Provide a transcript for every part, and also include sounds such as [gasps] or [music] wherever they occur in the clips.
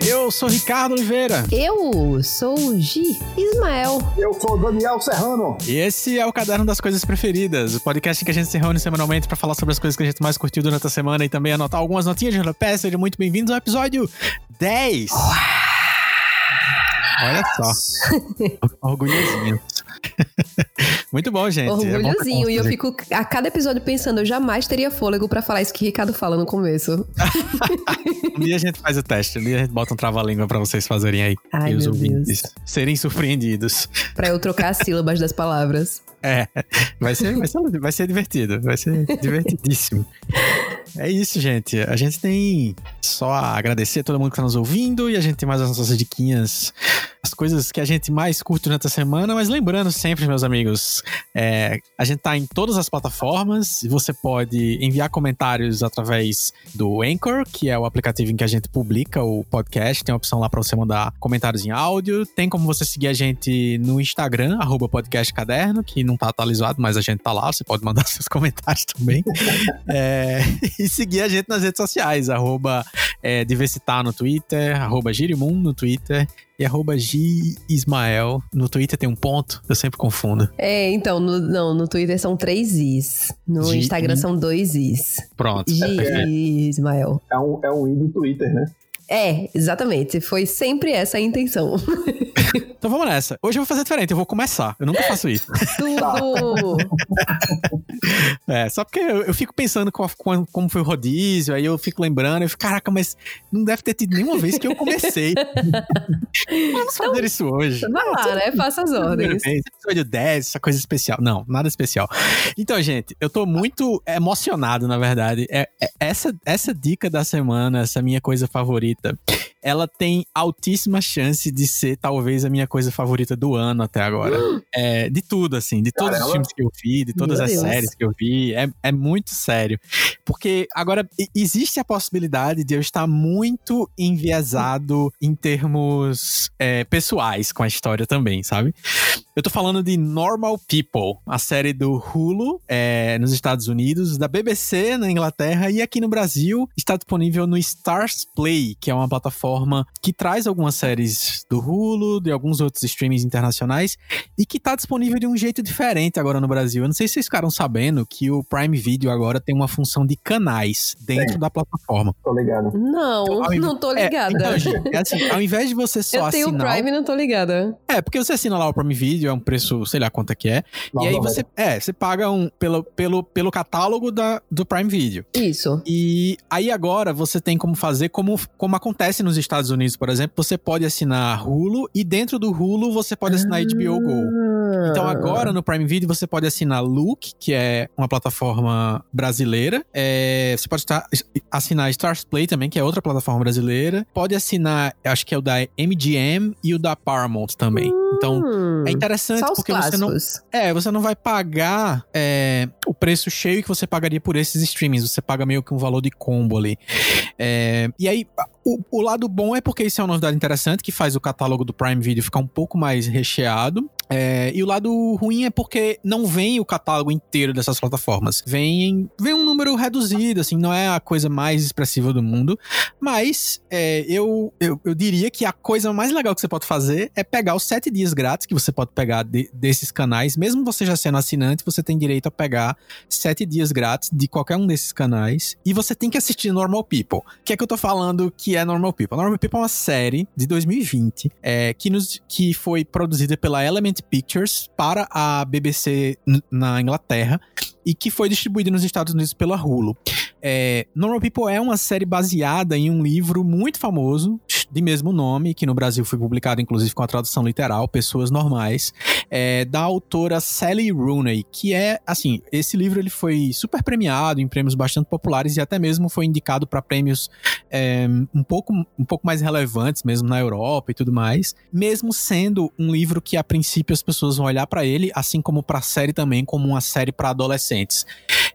Eu sou Ricardo Oliveira. Eu sou o Gi Ismael. Eu sou Daniel Serrano. E esse é o Caderno das Coisas Preferidas, o podcast em que a gente se reúne semanalmente para falar sobre as coisas que a gente mais curtiu durante a semana e também anotar algumas notinhas de rodapé. Sejam muito bem-vindos ao episódio 10. Olha só. [laughs] Orgulhosinho. [laughs] Muito bom, gente. Orgulhozinho. É e eu fico a cada episódio pensando, eu jamais teria fôlego pra falar isso que o Ricardo fala no começo. [laughs] um dia a gente faz o teste, um dia a gente bota um trava-língua pra vocês fazerem aí. Ai, e os ouvintes Deus. serem surpreendidos. Pra eu trocar as sílabas das palavras. É, vai ser, vai ser, vai ser divertido, vai ser [laughs] divertidíssimo. É isso, gente. A gente tem só a agradecer a todo mundo que tá nos ouvindo e a gente tem mais as nossas diquinhas, as coisas que a gente mais curte durante a semana, mas lembrando sempre, meus amigos, é, a gente tá em todas as plataformas você pode enviar comentários através do Anchor, que é o aplicativo em que a gente publica o podcast, tem a opção lá para você mandar comentários em áudio, tem como você seguir a gente no Instagram, podcastcaderno, que não tá atualizado, mas a gente tá lá, você pode mandar [laughs] seus comentários também. é, e seguir a gente nas redes sociais, arroba é, Diversitar no Twitter, arroba Girimum no Twitter e arroba G Ismael. No Twitter tem um ponto, eu sempre confundo. É, então, no, não, no Twitter são três Is. No Gi- Instagram são dois Is. Pronto. Gi Ismael. É um, é um i do Twitter, né? É, exatamente. Foi sempre essa a intenção. [laughs] Então vamos nessa. Hoje eu vou fazer diferente, eu vou começar. Eu nunca faço isso. Tudo! [laughs] É, só porque eu, eu fico pensando qual- qual- como foi o rodízio, aí eu fico lembrando, eu fico, caraca, mas não deve ter tido nenhuma vez que eu comecei. [laughs] Vamos fazer isso hoje. Vai lá, né? Faça as ordens. Esse Episódio 10, essa coisa especial. Não, nada especial. Então, gente, eu tô muito emocionado, na verdade. É, é- essa, essa dica da semana, essa minha coisa favorita, the ela tem altíssima chance de ser talvez a minha coisa favorita do ano até agora. [gasps] É, de tudo, assim, de todos os Caramba. filmes que eu vi, de todas Meu as Deus. séries que eu vi. É, é muito sério. Porque agora existe a possibilidade de eu estar muito enviesado em termos é, pessoais com a história também, sabe? Eu tô falando de Normal People, a série do Hulu é, nos Estados Unidos, da BBC na Inglaterra e aqui no Brasil está disponível no Stars Play, que é uma plataforma que traz algumas séries do Hulu, de alguns outros streamings internacionais e que tá disponível de um jeito diferente agora no Brasil. Eu não sei se vocês ficaram sabendo que o Prime Video agora tem uma função de canais dentro Tem. da plataforma. Tô ligado. Não, Então, não tô É, ligada. então, gente, é assim, ao invés de você só eu tenho o. Prime e não tô ligada. É, porque você assina lá o Prime Video, é um preço, sei lá quanto é que é. E aí você, é, você paga um pelo, pelo, pelo catálogo da, do Prime Video. Isso. E aí agora você tem como fazer como, como acontece nos Estados Unidos, por exemplo, você pode assinar Hulu e dentro do Hulu você pode assinar HBO Go. Então agora no Prime Video você pode assinar Look, que é uma plataforma brasileira. É, você pode estar- assinar Stars Play também, que é outra plataforma brasileira. Pode assinar, acho que é o da MGM e o da Paramount também. Então Hum, é interessante só os porque você não, clássicos. é, você não vai pagar é, o preço cheio que você pagaria por esses streamings. Você paga meio que um valor de combo ali. É, e aí, o, o lado bom é porque isso é uma novidade interessante que faz o catálogo do Prime Video ficar um pouco mais recheado. É, e o lado ruim é porque não vem o catálogo inteiro dessas plataformas. Vem, vem um número reduzido, assim, não é a coisa mais expressiva do mundo. Mas é, eu, eu, eu diria que a coisa mais legal que você pode fazer é pegar os sete dias grátis que você pode pegar de- desses canais. Mesmo você já sendo assinante, você tem direito a pegar sete dias grátis de qualquer um desses canais. E você tem que assistir Normal People. O que é que eu tô falando que é Normal People? Normal People é uma série de 2020 é, que, nos, que foi produzida pela Element Pictures para a BBC na Inglaterra e que foi distribuída nos Estados Unidos pela Hulu. É, Normal People é uma série baseada em um livro muito famoso, de mesmo nome, que no Brasil foi publicado inclusive com a tradução literal, Pessoas Normais, é, da autora Sally Rooney, que é, assim, esse livro ele foi super premiado em prêmios bastante populares e até mesmo foi indicado para prêmios é, um, pouco, um pouco mais relevantes, mesmo na Europa e tudo mais, mesmo sendo um livro que a princípio as pessoas vão olhar para ele, assim como para a série também, como uma série para adolescentes recentes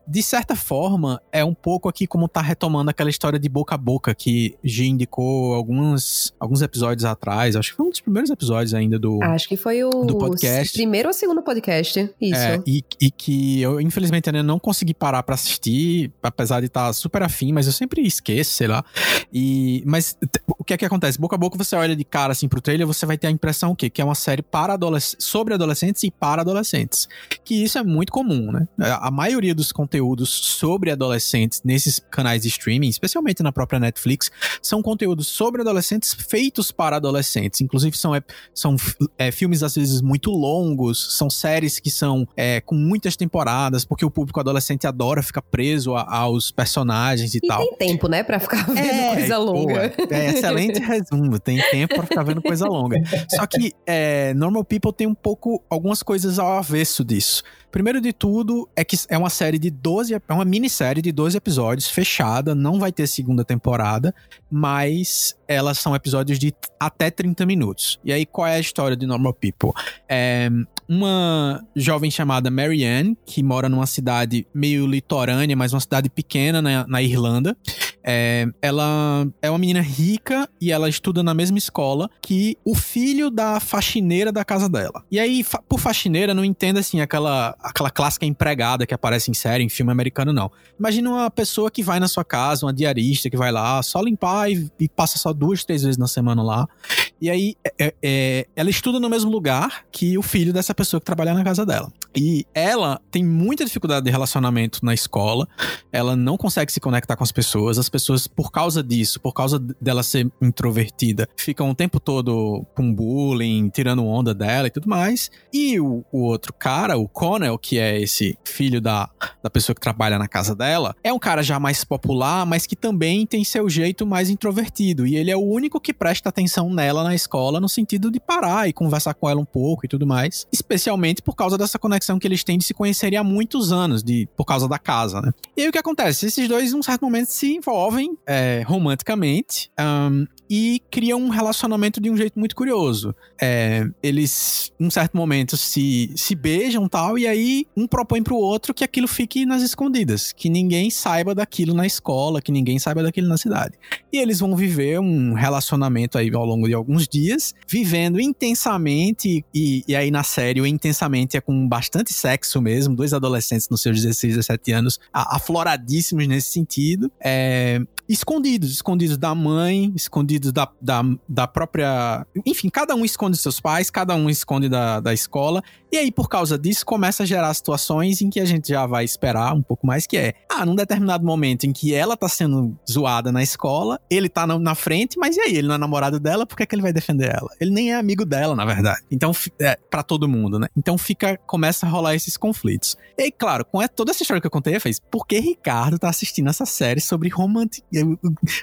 de certa forma, é um pouco aqui como tá retomando aquela história de boca a boca que G indicou alguns, alguns episódios atrás. Acho que foi um dos primeiros episódios ainda do. Acho que foi o Do podcast. primeiro ou segundo podcast. Isso. É, e, e que eu, infelizmente, ainda não consegui parar pra assistir, apesar de estar super afim, mas eu sempre esqueço, sei lá. E, mas o que é que acontece? Boca a boca, você olha de cara assim pro trailer, você vai ter a impressão o quê? Que é uma série para adolesc sobre adolescentes e para adolescentes. Que isso é muito comum, né? A maioria dos conteúdos sobre adolescentes nesses canais de streaming, especialmente na própria Netflix, são conteúdos sobre adolescentes feitos para adolescentes. Inclusive, são, ep- são é, filmes, às vezes, muito longos, são séries que são é, com muitas temporadas, porque o público adolescente adora ficar preso a- aos personagens e, E tal. tem tempo, né, pra ficar vendo coisa longa. pô, é excelente resumo. Tem tempo pra ficar vendo coisa longa. Só que é, Normal People tem um pouco, algumas coisas ao avesso disso. Primeiro de tudo, é que é uma série de 12, é uma minissérie de 12 episódios, fechada, não vai ter segunda temporada, mas elas são episódios de até 30 minutos. E aí, qual é a história de Normal People? É uma jovem chamada Marianne, que mora numa cidade meio litorânea, mas uma cidade pequena na, na Irlanda. É, ela é uma menina rica e ela estuda na mesma escola que o filho da faxineira da casa dela. E aí, fa- por faxineira, não entenda assim aquela, aquela clássica empregada que aparece em série, em filme americano, não. Imagina uma pessoa que vai na sua casa, uma diarista que vai lá só limpar e, e passa só duas, três vezes na semana lá. E aí, é- é- ela estuda no mesmo lugar que o filho dessa pessoa que trabalha na casa dela. E ela tem muita dificuldade de relacionamento na escola. Ela não consegue se conectar com as pessoas. As pessoas, por causa disso, por causa dela ser introvertida, ficam o tempo todo com bullying, tirando onda dela e tudo mais. E o, o outro cara, o Connell, que é esse filho da, da pessoa que trabalha na casa dela, é um cara já mais popular, mas que também tem seu jeito mais introvertido. E ele é o único que presta atenção nela na escola, no sentido de parar e conversar com ela um pouco e tudo mais. Especialmente por causa dessa conexão que eles têm de se conhecerem há muitos anos, de, por causa da casa, né? E aí o que acontece? Esses dois, em um certo momento, se envolvem é, romanticamente. ahn, e criam um relacionamento de um jeito muito curioso. É, eles, em um certo momento, se, se beijam tal, e aí um propõe pro outro que aquilo fique nas escondidas, que ninguém saiba daquilo na escola, que ninguém saiba daquilo na cidade. E eles vão viver um relacionamento aí ao longo de alguns dias, vivendo intensamente, e, e aí na série o intensamente é com bastante sexo mesmo, dois adolescentes nos seus 16, 17 anos, afloradíssimos nesse sentido, é, escondidos, escondidos da mãe, escondidos da, da, da própria. Enfim, cada um esconde seus pais, cada um esconde da, da escola. E aí, por causa disso, começa a gerar situações em que a gente já vai esperar um pouco mais, que é, ah, num determinado momento em que ela tá sendo zoada na escola, ele tá na, na frente, mas e aí? Ele não é namorado dela, por que, é que ele vai defender ela? Ele nem é amigo dela, na verdade. Então, é, para todo mundo, né? Então fica, começa a rolar esses conflitos. E aí, claro, com toda essa história que eu contei, eu fiz, por que Ricardo tá assistindo essa série sobre romanti-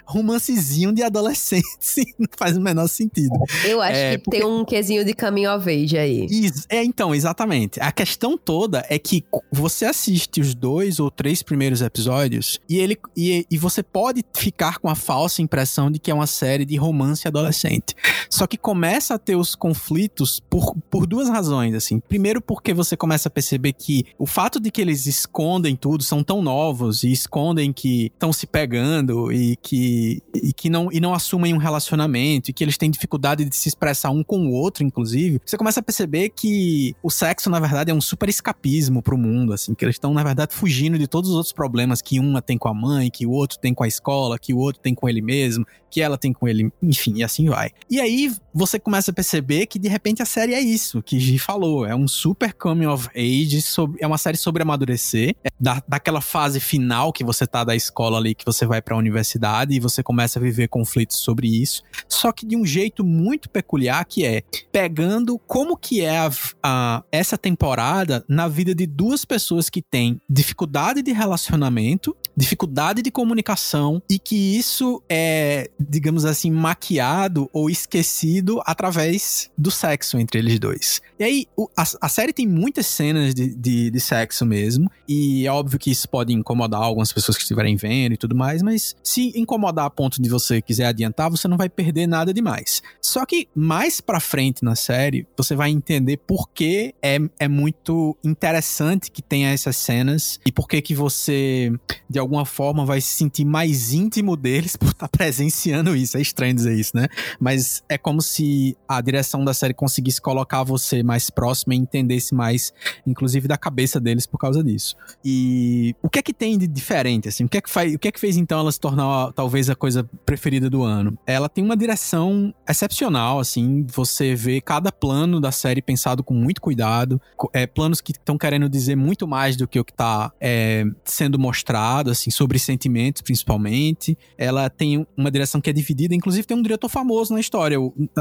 romancezinho de adolescente? [laughs] não faz o menor sentido. Eu acho É, que tem um quesinho de caminho of age aí. Isso, é, então, exatamente. A questão toda é que você assiste os dois ou três primeiros episódios e ele e, e você pode ficar com a falsa impressão de que é uma série de romance adolescente. Só que começa a ter os conflitos por, por duas razões, assim. Primeiro, porque você começa a perceber que o fato de que eles escondem tudo, são tão novos e escondem que estão se pegando e que, e que não, e não assumem um relacionamento e que eles têm dificuldade de se expressar um com o outro, inclusive, você começa a perceber que o sexo, na verdade, é um super escapismo pro mundo, assim, que eles estão, na verdade, fugindo de todos os outros problemas que uma tem com a mãe, que o outro tem com a escola, que o outro tem com ele mesmo, que ela tem com ele, enfim, e assim vai. E aí você começa a perceber que de repente a série é isso que Gi falou, é um super coming of age, sobre, é uma série sobre amadurecer, é da, daquela fase final que você tá da escola ali, que você vai pra universidade e você começa a viver conflitos sobre isso, só que de um jeito muito peculiar que é pegando como que é a, a- essa temporada na vida de duas pessoas que têm dificuldade de relacionamento dificuldade de comunicação e que isso é, digamos assim, maquiado ou esquecido através do sexo entre eles dois. E aí, o, a, a, série tem muitas cenas de, de, de, sexo mesmo, e é óbvio que isso pode incomodar algumas pessoas que estiverem vendo e tudo mais, mas se incomodar a ponto de você quiser adiantar, você não vai perder nada demais. Só que mais pra frente na série, você vai entender por que é, é muito interessante que tenha essas cenas e por que que você, de alguma forma, vai se sentir mais íntimo deles [laughs] por estar tá presenciando isso. É estranho dizer isso, né? Mas é como se a direção da série conseguisse colocar você mais próximo e entendesse mais, inclusive, da cabeça deles por causa disso. E o que é que tem de diferente, assim? O que é que, faz, o que, é que fez, então, ela se tornar, talvez, a coisa preferida do ano? Ela tem uma direção excepcional, assim, você vê cada plano da série pensado com muito cuidado, é, planos que estão querendo dizer muito mais do que o que está é, sendo mostrado, assim, sobre sentimentos, principalmente. Ela tem uma direção que é dividida, inclusive tem um diretor famoso na história,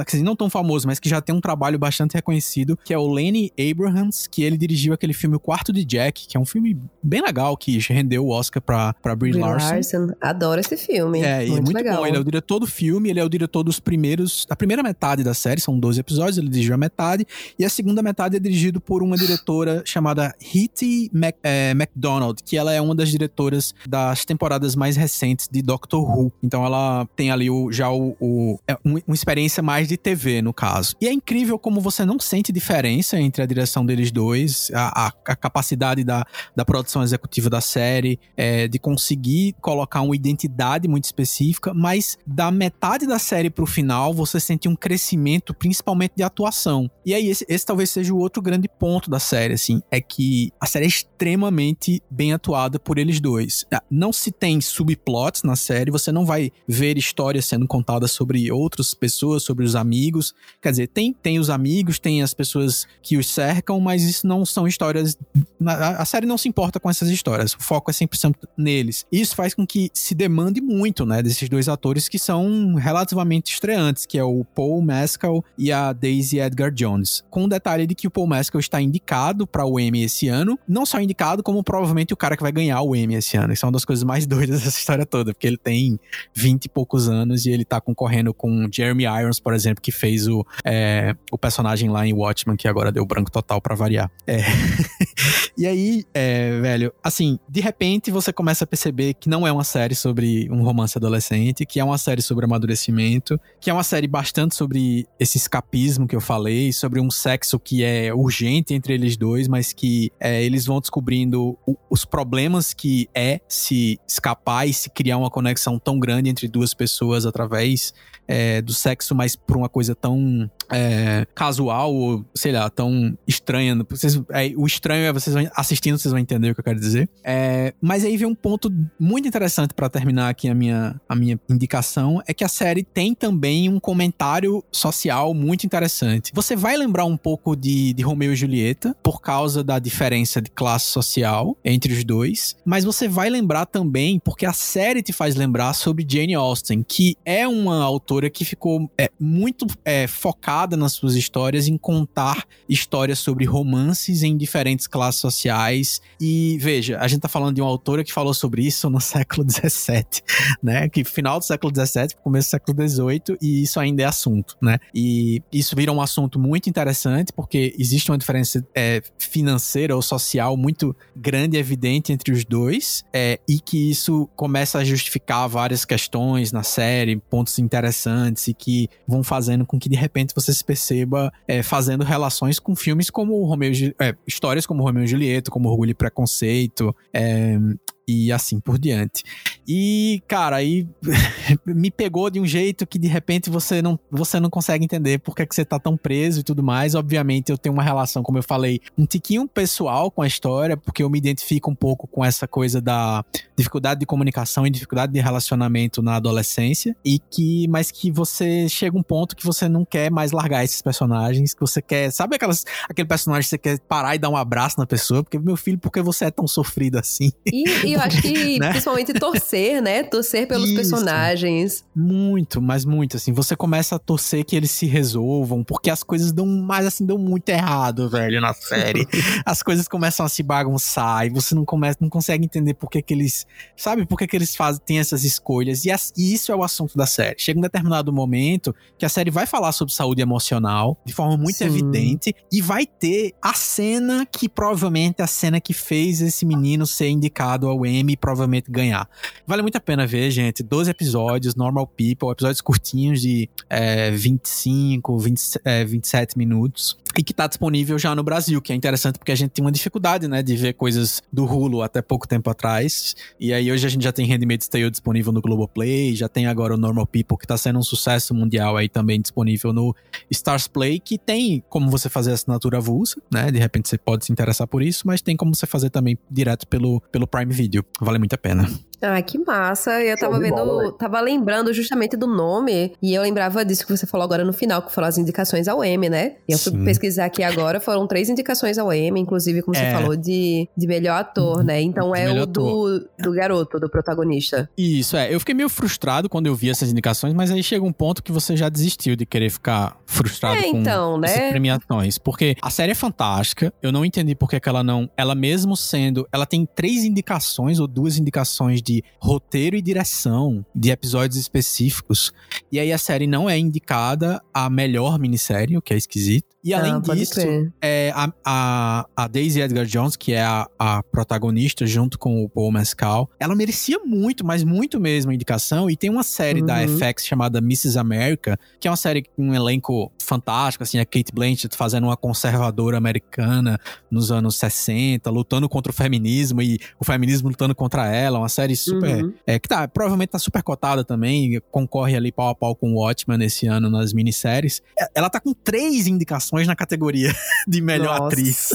dizer, não tão famoso, mas que já tem um trabalho bastante reconhecido, que é o Lenny Abrahams, que ele dirigiu aquele filme O Quarto de Jack, que é um filme bem legal, que rendeu o Oscar pra, pra Brie, Brie Larson. Larson. Adoro esse filme. É, muito, é muito legal. bom. Ele é o diretor do filme, ele é o diretor dos primeiros, da primeira metade da série, são 12 episódios, ele dirigiu a metade, e a segunda metade é dirigido por uma diretora chamada Hitty Mac, é, MacDonald, que ela é uma das diretoras das temporadas mais recentes de Doctor Who. Então ela tem ali o, já o, o é uma experiência mais de TV, no caso. E é incrível como você não sente diferença entre a direção deles dois, a, a, a capacidade da, da produção executiva da série, é, de conseguir colocar uma identidade muito específica, mas da metade da série pro final, você sente um crescimento, principalmente de atuação. E aí, esse, esse talvez seja o outro grande ponto da série, assim, é que a série é extremamente bem atuada por eles dois. Ah, não se tem subplots na série, você não vai ver histórias sendo contadas sobre outras pessoas, sobre os amigos. Quer dizer, tem, tem os amigos, tem as pessoas que os cercam, mas isso não são histórias. A, série não se importa com essas histórias, o foco é 100% neles. Isso faz com que se demande muito, né, desses dois atores que são relativamente estreantes, que é o Paul Mescal e a Daisy Edgar Jones. Com o detalhe de que o Paul Mescal está indicado para o Emmy esse ano, não só indicado, como provavelmente o cara que vai ganhar o Emmy esse ano. Isso é uma das coisas mais [laughs] doidas dessa história toda, porque ele tem 20 e poucos anos e ele tá concorrendo com Jeremy Irons, por exemplo, que fez o, é, o personagem lá em Watchmen, que agora deu branco total para variar. É. [laughs] e aí, é, velho, assim, de repente você começa a perceber que não é uma série sobre um romance adolescente, que é uma série sobre amadurecimento, que é uma série bastante sobre esse escapismo que eu falei, sobre um sexo que é urgente entre eles dois, mas que é, eles vão descobrindo o, os problemas que é se escapar e se criar uma conexão tão grande entre duas pessoas através é, do sexo, mas por uma coisa tão é, casual ou, sei lá, tão estranha. Vocês, é, o estranho é vocês assistindo, vocês vão entender o que eu quero dizer. É, mas aí vem um ponto muito interessante para terminar aqui a minha, a minha indicação: é que a série tem também um comentário social muito interessante. Você vai lembrar um pouco de, de Romeu e Julieta, por causa da diferença de classe social entre os dois, mas você vai lembrar também, porque a série te faz lembrar sobre Jane Austen, que é uma autora que ficou é, muito é, focada focada nas suas histórias em contar histórias sobre romances em diferentes classes sociais. E veja, a gente tá falando de uma autora que falou sobre isso no [laughs] século XVII, né? Que final do século XVII, começo do século XVIII, e isso ainda é assunto, né? E isso vira um assunto muito interessante porque existe uma diferença é, financeira ou social muito grande e evidente entre os dois, é, e que isso começa a justificar várias questões na série, pontos interessantes e que vão fazendo com que de repente você você se perceba é, fazendo relações com filmes como Romeo, é, histórias como Romeo e Julieta, como Orgulho e Preconceito, é, e assim por diante. E, cara, aí [laughs] me pegou de um jeito que de repente você não, você não consegue entender por que, é que você tá tão preso e tudo mais. Obviamente, eu tenho uma relação, como eu falei, um tiquinho pessoal com a história, porque eu me identifico um pouco com essa coisa da dificuldade de comunicação e dificuldade de relacionamento na adolescência. E que, mas que você chega um ponto que você não quer mais largar esses personagens, que você quer, sabe aquelas, aquele personagem que você quer parar e dar um abraço na pessoa, porque meu filho, por que você é tão sofrido assim? E, e eu acho que [laughs] Né? principalmente torcer, né? Torcer pelos Isso. personagens. Muito, mas muito, assim. Você começa a torcer que eles se resolvam, porque as coisas dão mais, assim, dão muito errado, velho, na série. [laughs] as coisas começam a se bagunçar e você não começa, não consegue entender por que que eles, sabe, por que que eles fazem, têm essas escolhas. E, as- e isso é o assunto da série. Chega um determinado momento que a série vai falar sobre saúde emocional de forma muito Sim. evidente e vai ter a cena que provavelmente é a cena que fez esse menino ser indicado ao Emmy e provavelmente ganhar. Vale muito a pena ver, gente. 12 episódios, Normal People, episódios curtinhos de é, 25, 20, é, 27 minutos. E que tá disponível já no Brasil, que é interessante porque a gente tem uma dificuldade, né, de ver coisas do Hulu até pouco tempo atrás. E aí hoje a gente já tem Handmaid's Tale disponível no Globoplay, já tem agora o Normal People, que tá sendo um sucesso mundial aí também disponível no Stars Play, que tem como você fazer assinatura avulsa, né? De repente você pode se interessar por isso, mas tem como você fazer também direto pelo, pelo Prime Video. Vale muito a pena. Ah, que massa. Eu Show tava vendo, bola, tava lembrando justamente do nome, e eu lembrava disso que você falou agora no final, que foram as indicações ao M, né? E eu fui Sim. pesquisar aqui agora, foram três indicações ao M, inclusive, como você É. falou, de, de melhor ator, né? Então De é o do, do garoto, do protagonista. Isso, é. Eu fiquei meio frustrado quando eu vi essas indicações, mas aí chega um ponto que você já desistiu de querer ficar frustrado É, com então, né? essas premiações. Porque a série é fantástica. Eu não entendi por que ela não. Ela mesmo sendo. Ela tem três indicações ou duas indicações de roteiro e direção de episódios específicos. E aí a série não é indicada a melhor minissérie, o que é esquisito. E além ah, disso, é, a, a, a Daisy Edgar Jones, que é a, a protagonista, junto com o Paul Mescal, ela merecia muito, mas muito mesmo a indicação. E tem uma série da Uhum. FX chamada Mrs. America, que é uma série com um elenco fantástico, assim, a Kate Blanchett fazendo uma conservadora americana nos anos 60, lutando contra o feminismo e o feminismo lutando contra ela. Uma série super. Uhum. É, que tá, provavelmente tá super cotada também, concorre ali pau a pau com o Watchmen esse ano nas minisséries. É, Ela tá com três indicações na categoria [laughs] de melhor Nossa. atriz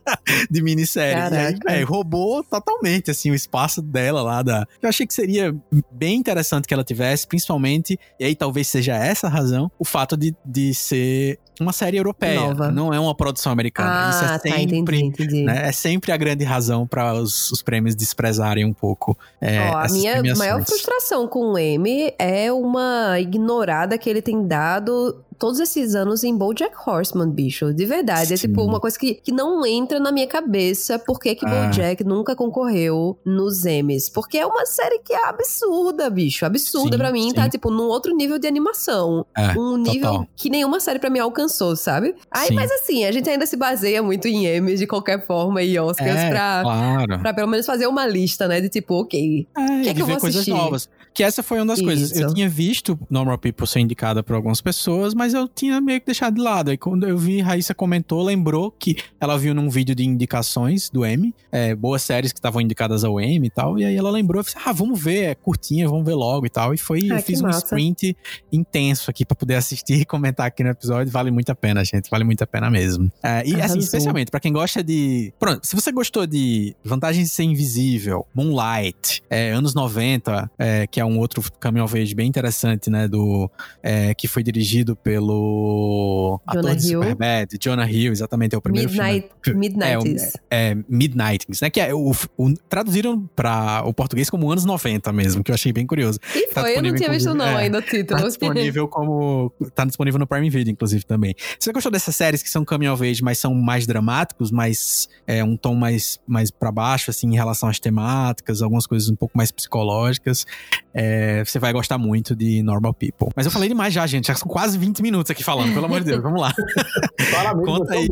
[laughs] de minissérie. E aí, é, roubou totalmente, assim, o espaço dela lá da... Eu achei que seria bem interessante que ela tivesse, principalmente, e aí talvez seja essa a razão, o fato de, de ser uma série europeia. Nova. Não é uma produção americana. Isso Ah, é tá, entendi, sempre... entendi. né, é sempre a grande razão para os, os prêmios desprezarem um pouco é, Ó, a minha premiações. maior frustração com o M é uma ignorada que ele tem dado todos esses anos em BoJack Horseman, bicho. De verdade. É Sim. tipo uma coisa que, que não entra na minha cabeça por que que Ah. BoJack nunca concorreu nos Emmys. Porque é uma série que é absurda, bicho. Absurda pra mim. Tá, sim. tipo, num outro nível de animação. É, um nível total. que nenhuma série pra mim alcançou, sabe? Aí, Sim. mas assim, a gente ainda se baseia muito em Emmys de qualquer forma e Oscars É, pra... claro. Pra pelo menos fazer uma lista, né? De tipo, ok, É, que é e que eu ver vou coisas assistir? novas. Que essa foi uma das coisas. Eu Isso. tinha visto Normal People ser indicada por algumas pessoas, mas eu tinha meio que deixado de lado. Aí quando eu vi, Raíssa comentou, lembrou que ela viu num vídeo de indicações do Emmy, é, boas séries que estavam indicadas ao Emmy e tal. E aí ela lembrou, falei, ah, vamos ver, é curtinha, vamos ver logo e tal. E foi, Ah, eu que fiz um massa. sprint intenso aqui pra poder assistir e comentar aqui no episódio. Vale muito a pena, gente. Vale muito a pena mesmo. É, e assim, Arrasou. especialmente pra quem gosta de. Pronto, se você gostou de Vantagens de Ser Invisível, Moonlight, é, anos 90, é, que é um outro caminho age bem interessante, né? Do, é, que foi dirigido pelo ator Jonah de Hill. Superbad, Jonah Hill, exatamente, é o primeiro Midnight, filme. Midnights. É, Midnightings, né? Que é o, o- traduziram para o português como anos 90 mesmo, que eu achei bem curioso. E tá foi, eu não tinha visto não é, ainda o título. Tá disponível como. Tá disponível no Prime Video, inclusive, também. Se você gostou dessas séries que são coming of age, mas são mais dramáticos, mais. É, um tom mais, mais para baixo, assim, em relação às temáticas, algumas coisas um pouco mais psicológicas, é, você vai gostar muito de Normal People. Mas eu falei demais já, gente. Já são quase 20 minutos aqui falando, pelo amor de Deus. Vamos lá. [laughs] Parabéns, Conta aí.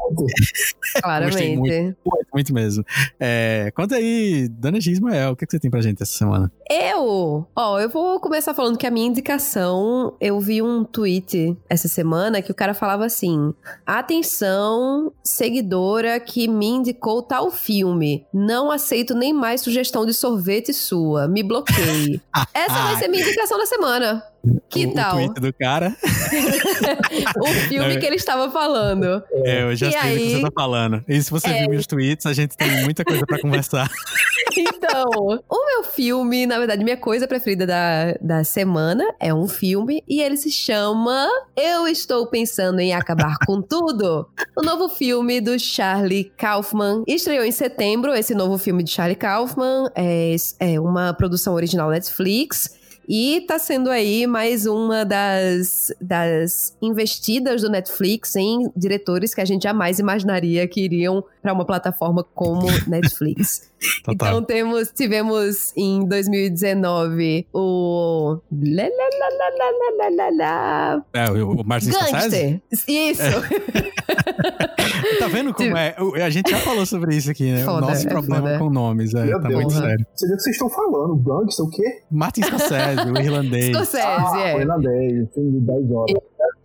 Claramente. Muito, muito mesmo. É, conta aí, Dona G. Ismael, o que, que você tem pra gente essa semana? Eu, ó, eu vou começar falando que a minha indicação, eu vi um tweet essa semana que o cara falava assim: Atenção, seguidora que me indicou tal filme. Não aceito nem mais sugestão de sorvete sua. Me bloqueie. [laughs] Essa vai ser minha indicação da semana. Que o, tal? O tweet do cara. [laughs] O filme que ele estava falando. É, eu já E sei do que aí- você tá falando. E se você É. viu meus tweets, a gente tem muita coisa pra conversar. [laughs] Então, o filme, na verdade, minha coisa preferida da, da semana é um filme e ele se chama Eu Estou Pensando em Acabar com [laughs] Tudo. O novo filme do Charlie Kaufman. Estreou em setembro esse novo filme de Charlie Kaufman. É, é uma produção original Netflix. E tá sendo aí mais uma das, das investidas do Netflix em diretores que a gente jamais imaginaria que iriam para uma plataforma como [laughs] Netflix. Então temos, tivemos em 2019 o. Lá, lá, lá, lá, lá, lá, lá, lá. É, o o Martin Scorsese? Gangster! Isso! [laughs] Tá vendo como é? O- A gente já falou sobre isso aqui, né? Foda, o nosso é problema foda. com nomes, é, Meu tá Deus. muito Porra. sério. Você vê o que vocês estão falando? Gangster, o quê? Martin Scorsese, o irlandês. Scorsese, ah, é. irlandês, filme de 10 horas.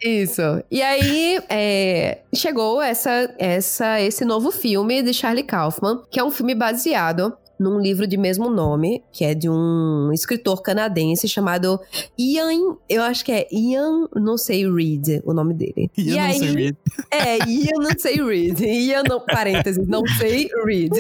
Isso. E aí, é, chegou essa, essa, esse novo filme de Charlie Kaufman, que é um filme baseado num livro de mesmo nome, que é de um escritor canadense chamado Ian, eu acho que é Ian, não sei Reed, o nome dele. E eu não aí, sei read. É, Ian não sei read. Ian, não, parênteses, não sei read.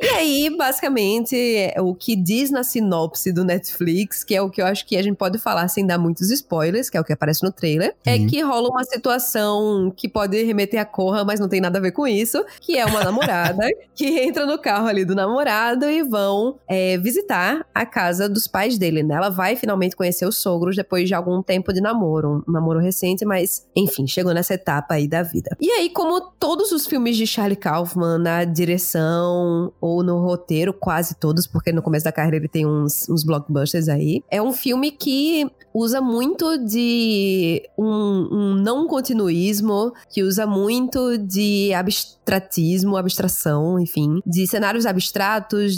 e aí, basicamente, é o que diz na sinopse do Netflix, que é o que eu acho que a gente pode falar sem dar muitos spoilers, que é o que aparece no trailer, é Uhum. que rola uma situação que pode remeter a Corra, mas não tem nada a ver com isso, que é uma namorada [laughs] que entra no carro ali do namorado e vão é, visitar a casa dos pais dele, né? Ela vai finalmente conhecer os sogros depois de algum tempo de namoro, um namoro recente, mas enfim, chegou nessa etapa aí da vida. E aí, como todos os filmes de Charlie Kaufman, na direção ou no roteiro, quase todos, porque no começo da carreira ele tem uns, uns blockbusters aí, é um filme que usa muito de um, um não continuismo, que usa muito de abstratismo, abstração, enfim, de cenários abstratos,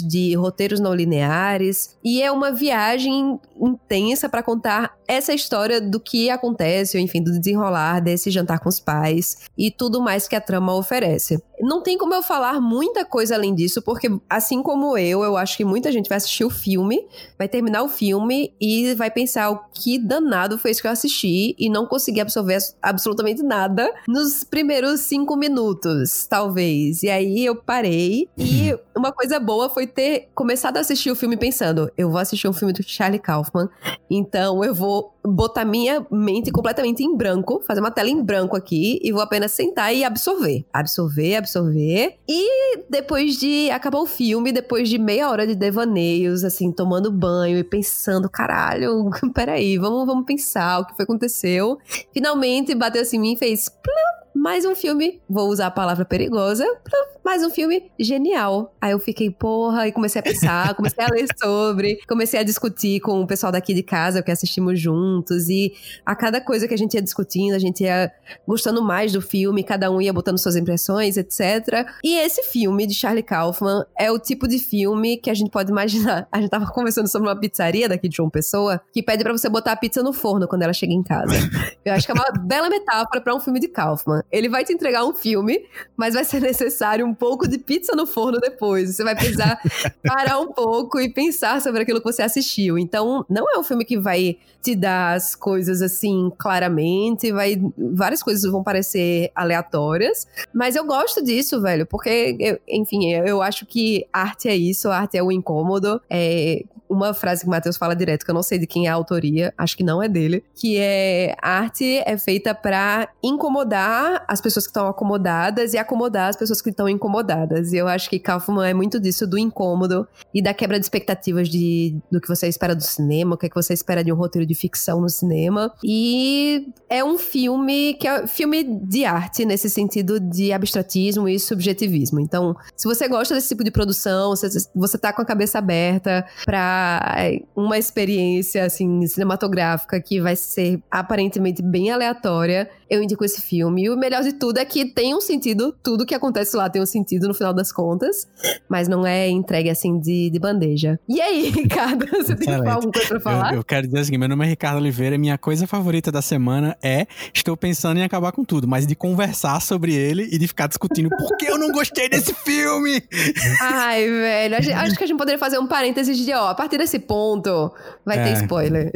de roteiros não lineares, e é uma viagem intensa pra contar essa história do que acontece, ou enfim, do desenrolar desse jantar com os pais e tudo mais que a trama oferece. Não tem como eu falar muita coisa além disso, porque assim como eu, eu acho que muita gente vai assistir o filme, vai terminar o filme e vai pensar o que danado foi isso que eu assisti e não consegui absorver absolutamente nada nos primeiros cinco minutos, talvez. E aí eu parei e uma coisa boa foi ter começado a assistir o filme pensando, eu vou assistir um filme do Charlie Kaufman, então eu vou botar minha mente completamente em branco, fazer uma tela em branco aqui e vou apenas sentar e absorver. Absorver, absorver. E depois de acabar o filme, depois de meia hora de devaneios, assim, tomando banho e pensando, caralho, [laughs] peraí, vamos, vamos pensar o que foi aconteceu. Finalmente bateu assim em mim e fez. plum, mais um filme, vou usar a palavra perigosa, mais um filme genial. Aí eu fiquei, porra, e comecei a pensar, [laughs] comecei a ler sobre, comecei a discutir com o pessoal daqui de casa, que assistimos juntos, e a cada coisa que a gente ia discutindo, a gente ia gostando mais do filme, cada um ia botando suas impressões, etc. E esse filme de Charlie Kaufman é o tipo de filme que a gente pode imaginar. A gente tava conversando sobre uma pizzaria daqui de João Pessoa, que pede pra você botar a pizza no forno quando ela chega em casa. Eu acho que é uma bela metáfora pra um filme de Kaufman. Ele vai te entregar um filme, mas vai ser necessário um pouco de pizza no forno depois. Você vai precisar [laughs] parar um pouco e pensar sobre aquilo que você assistiu. Então, não é um filme que vai te dar as coisas assim claramente, vai várias coisas vão parecer aleatórias, mas eu gosto disso, velho, porque eu- enfim, eu, eu acho que arte é isso, arte é o incômodo. É uma frase que o Matheus fala direto, que eu não sei de quem é a autoria, acho que não é dele, que é arte é feita pra incomodar as pessoas que estão acomodadas e acomodar as pessoas que estão incomodadas. E eu acho que Kaufman é muito disso, do incômodo e da quebra de expectativas de, do que você espera do cinema, o que, é que você espera de um roteiro de ficção no cinema. E é um filme que é filme de arte, nesse sentido de abstratismo e subjetivismo. Então, se você gosta desse tipo de produção, se você tá com a cabeça aberta pra é, uma experiência, assim, cinematográfica que vai ser aparentemente bem aleatória, eu indico esse filme. E o melhor de tudo é que tem um sentido, tudo que acontece lá tem um sentido no final das contas, mas não é entregue assim de, de bandeja. E aí, [laughs] Ricardo, você tem alguma coisa pra falar? Eu, eu quero dizer o seguinte: meu nome é Ricardo Oliveira e minha coisa favorita da semana é estou pensando em acabar com tudo, mas de conversar sobre ele e de ficar discutindo por que eu não gostei desse filme. Ai, velho, acho que a gente poderia fazer um parênteses de, ó, a partir desse ponto vai ter É. spoiler.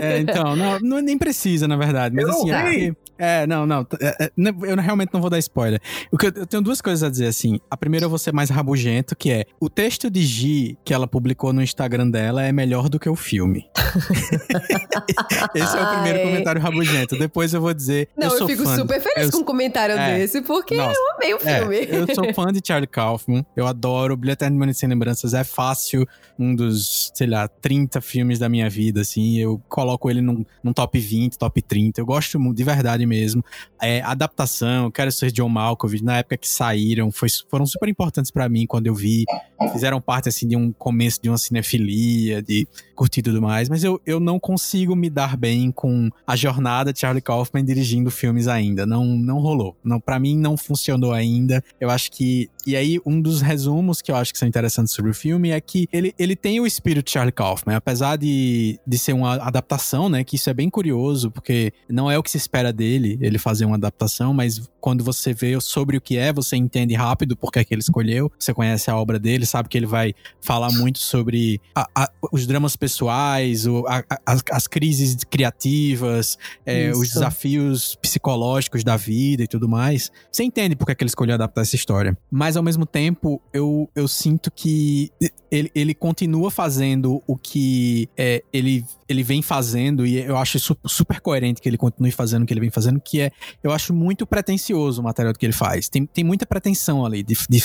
É, então, não, não- nem precisa, na verdade. Mas Eu não assim, é sei. porque É, não, não. é, é, Eu realmente não vou dar spoiler. O que eu, tenho duas coisas a dizer assim. A primeira eu vou ser mais rabugento, que é o texto de Gi que ela publicou no Instagram dela é melhor do que o filme. [laughs] Esse é o primeiro Ai. comentário rabugento. Depois eu vou dizer. Não, eu, eu, fico super feliz eu- com um comentário é. desse, porque Nossa. eu amei o É, filme. eu sou fã de Charlie Kaufman. Eu adoro. Brilho Eterno de Sem Lembranças é fácil. Um dos, sei lá, 30 filmes da minha vida, assim. Eu coloco ele num, num top 20, top 30. Eu gosto de verdade mesmo. É, adaptação, quero ser John Malkovich. Na época que saíram, foi- foram super importantes pra mim quando eu vi. Fizeram parte, assim, de um começo de uma cinefilia, de curtir tudo mais. Mas eu, eu não consigo me dar bem com a jornada de Charlie Kaufman dirigindo filmes ainda. Não, não rolou. Não, para mim não funcionou ainda. Eu acho que. E aí, um dos resumos que eu acho que são interessantes sobre o filme é que ele, ele tem o espírito de Charlie Kaufman. Apesar de, de ser uma adaptação, né? Que isso é bem curioso, porque não é o que se espera dele, ele fazer uma adaptação, mas quando você vê sobre o que é, você entende rápido porque é que ele escolheu. Você conhece a obra dele, sabe que ele vai falar muito sobre a- a- os dramas pessoais, o- a- as, as crises criativas, é, os desafios psicológicos da vida e tudo mais. Você entende por que que ele escolheu adaptar essa história. Mas ao mesmo tempo, eu, eu sinto que ele, ele continua fazendo o que é, ele, ele vem fazendo, e eu acho su- super coerente que ele continue fazendo o que ele vem fazendo, que é, eu acho muito pretencioso o material que ele faz. Tem, tem muita pretensão ali. de- de-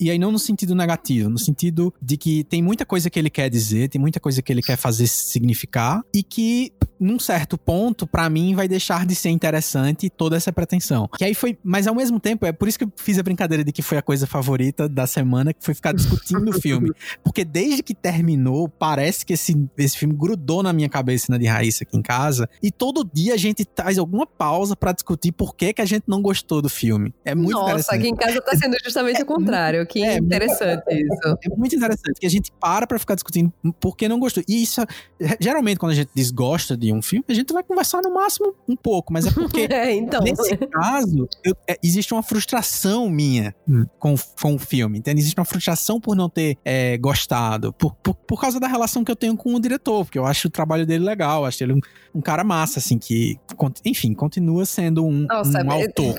e aí não no sentido negativo, no sentido de que tem muita coisa que ele quer dizer, tem muita coisa que ele quer fazer significar, e que num certo ponto, pra mim, vai deixar de ser interessante toda essa pretensão. Que aí foi, mas ao mesmo tempo, é por isso que eu fiz a brincadeira de que foi a coisa favorita da semana, que foi ficar discutindo o filme. [laughs] Porque desde que terminou, parece que esse, esse filme grudou na minha cabeça e na de Raíssa aqui em casa. E todo dia a gente traz alguma pausa pra discutir por que, que a gente não gostou do filme. É muito Nossa, interessante. aqui em casa tá sendo justamente o contrário. Que é, interessante isso. É muito interessante que a gente para pra ficar discutindo por que não gostou. E isso, geralmente, quando a gente desgosta de um filme, a gente vai conversar no máximo um pouco, mas é porque. [laughs] É, então. Nesse caso, eu- é, existe uma frustração minha com, com o filme, entende? Existe uma frustração por não ter é, gostado, por, por, por causa da relação que eu tenho com o diretor, porque eu acho o trabalho dele legal, acho ele um, um cara massa, assim, que, enfim, continua sendo um, Nossa, um autor.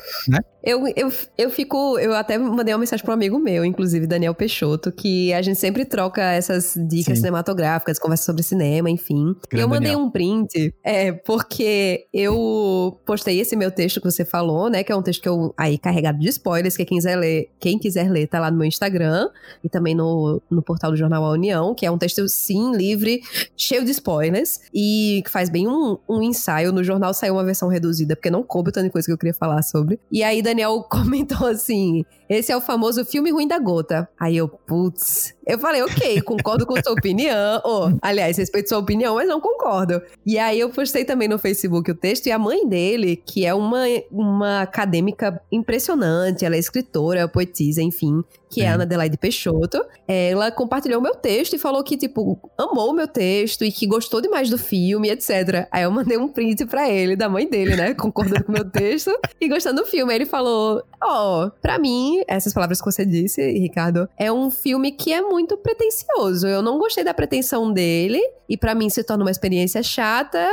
Eu, eu, eu fico. Eu até mandei uma mensagem para um amigo meu, inclusive Daniel Peixoto, que a gente sempre troca essas dicas Sim. cinematográficas, conversa sobre cinema, enfim. Grande eu mandei Daniel. um print, é, porque eu postei esse meu texto que você falou, né? Que é um texto que eu. Aí, carregado de spoilers, que quem quiser ler, quem quiser ler, tá lá no meu Instagram e também no, no portal do Jornal A União, que é um texto, sim, livre, cheio de spoilers, e que faz bem um, um ensaio. No jornal saiu uma versão reduzida, porque não coube tanta coisa que eu queria falar sobre. E aí, Daniel [laughs] comentou assim: esse é o famoso filme ruim da gota. Aí eu, putz. Eu falei, ok, concordo com sua opinião. Oh, aliás, respeito sua opinião, mas não concordo. E aí eu postei também no Facebook o texto, e a mãe dele, que é uma, uma acadêmica impressionante, ela é escritora, poetisa, enfim, que é a. Ana Adelaide Peixoto, ela compartilhou o meu texto e falou que, tipo, amou o meu texto e que gostou demais do filme, etc. Aí eu mandei um print pra ele, da mãe dele, né? [laughs] Concordando com o meu texto e gostando do filme. Aí ele falou: Ó, pra mim, essas palavras que você disse, Ricardo, é um filme que é muito pretencioso. Eu não gostei da pretensão dele e pra mim se torna uma experiência chata.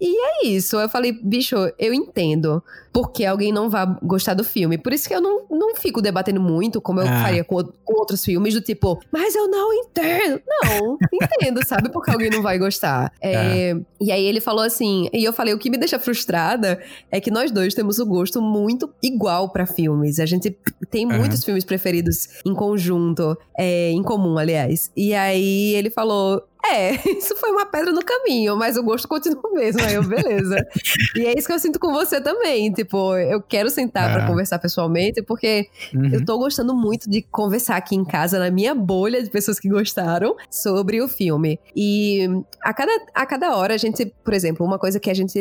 E é isso. Eu falei, bicho, eu entendo porque alguém não vai gostar do filme. Por isso que eu não, não fico debatendo muito, como eu Ah. faria com, o- com outros filmes, do tipo, mas eu não entendo. Não, entendo, sabe? Porque alguém não vai gostar. É, E aí ele falou assim, e eu falei, o que me deixa frustrada é que nós dois temos o gosto muito igual pra filmes. A gente tem Aham. muitos filmes preferidos em conjunto, é, em comum, aliás. E aí ele falou. É, [laughs] isso foi uma pedra no caminho, mas o gosto continua o mesmo. Aí eu, beleza. e é isso que eu sinto com você também. Tipo, eu quero sentar pra Ah. conversar pessoalmente, porque Uhum. eu tô gostando muito de conversar aqui em casa, na minha bolha de pessoas que gostaram, sobre o filme. E a cada, a cada hora a gente, por exemplo, uma coisa que a gente.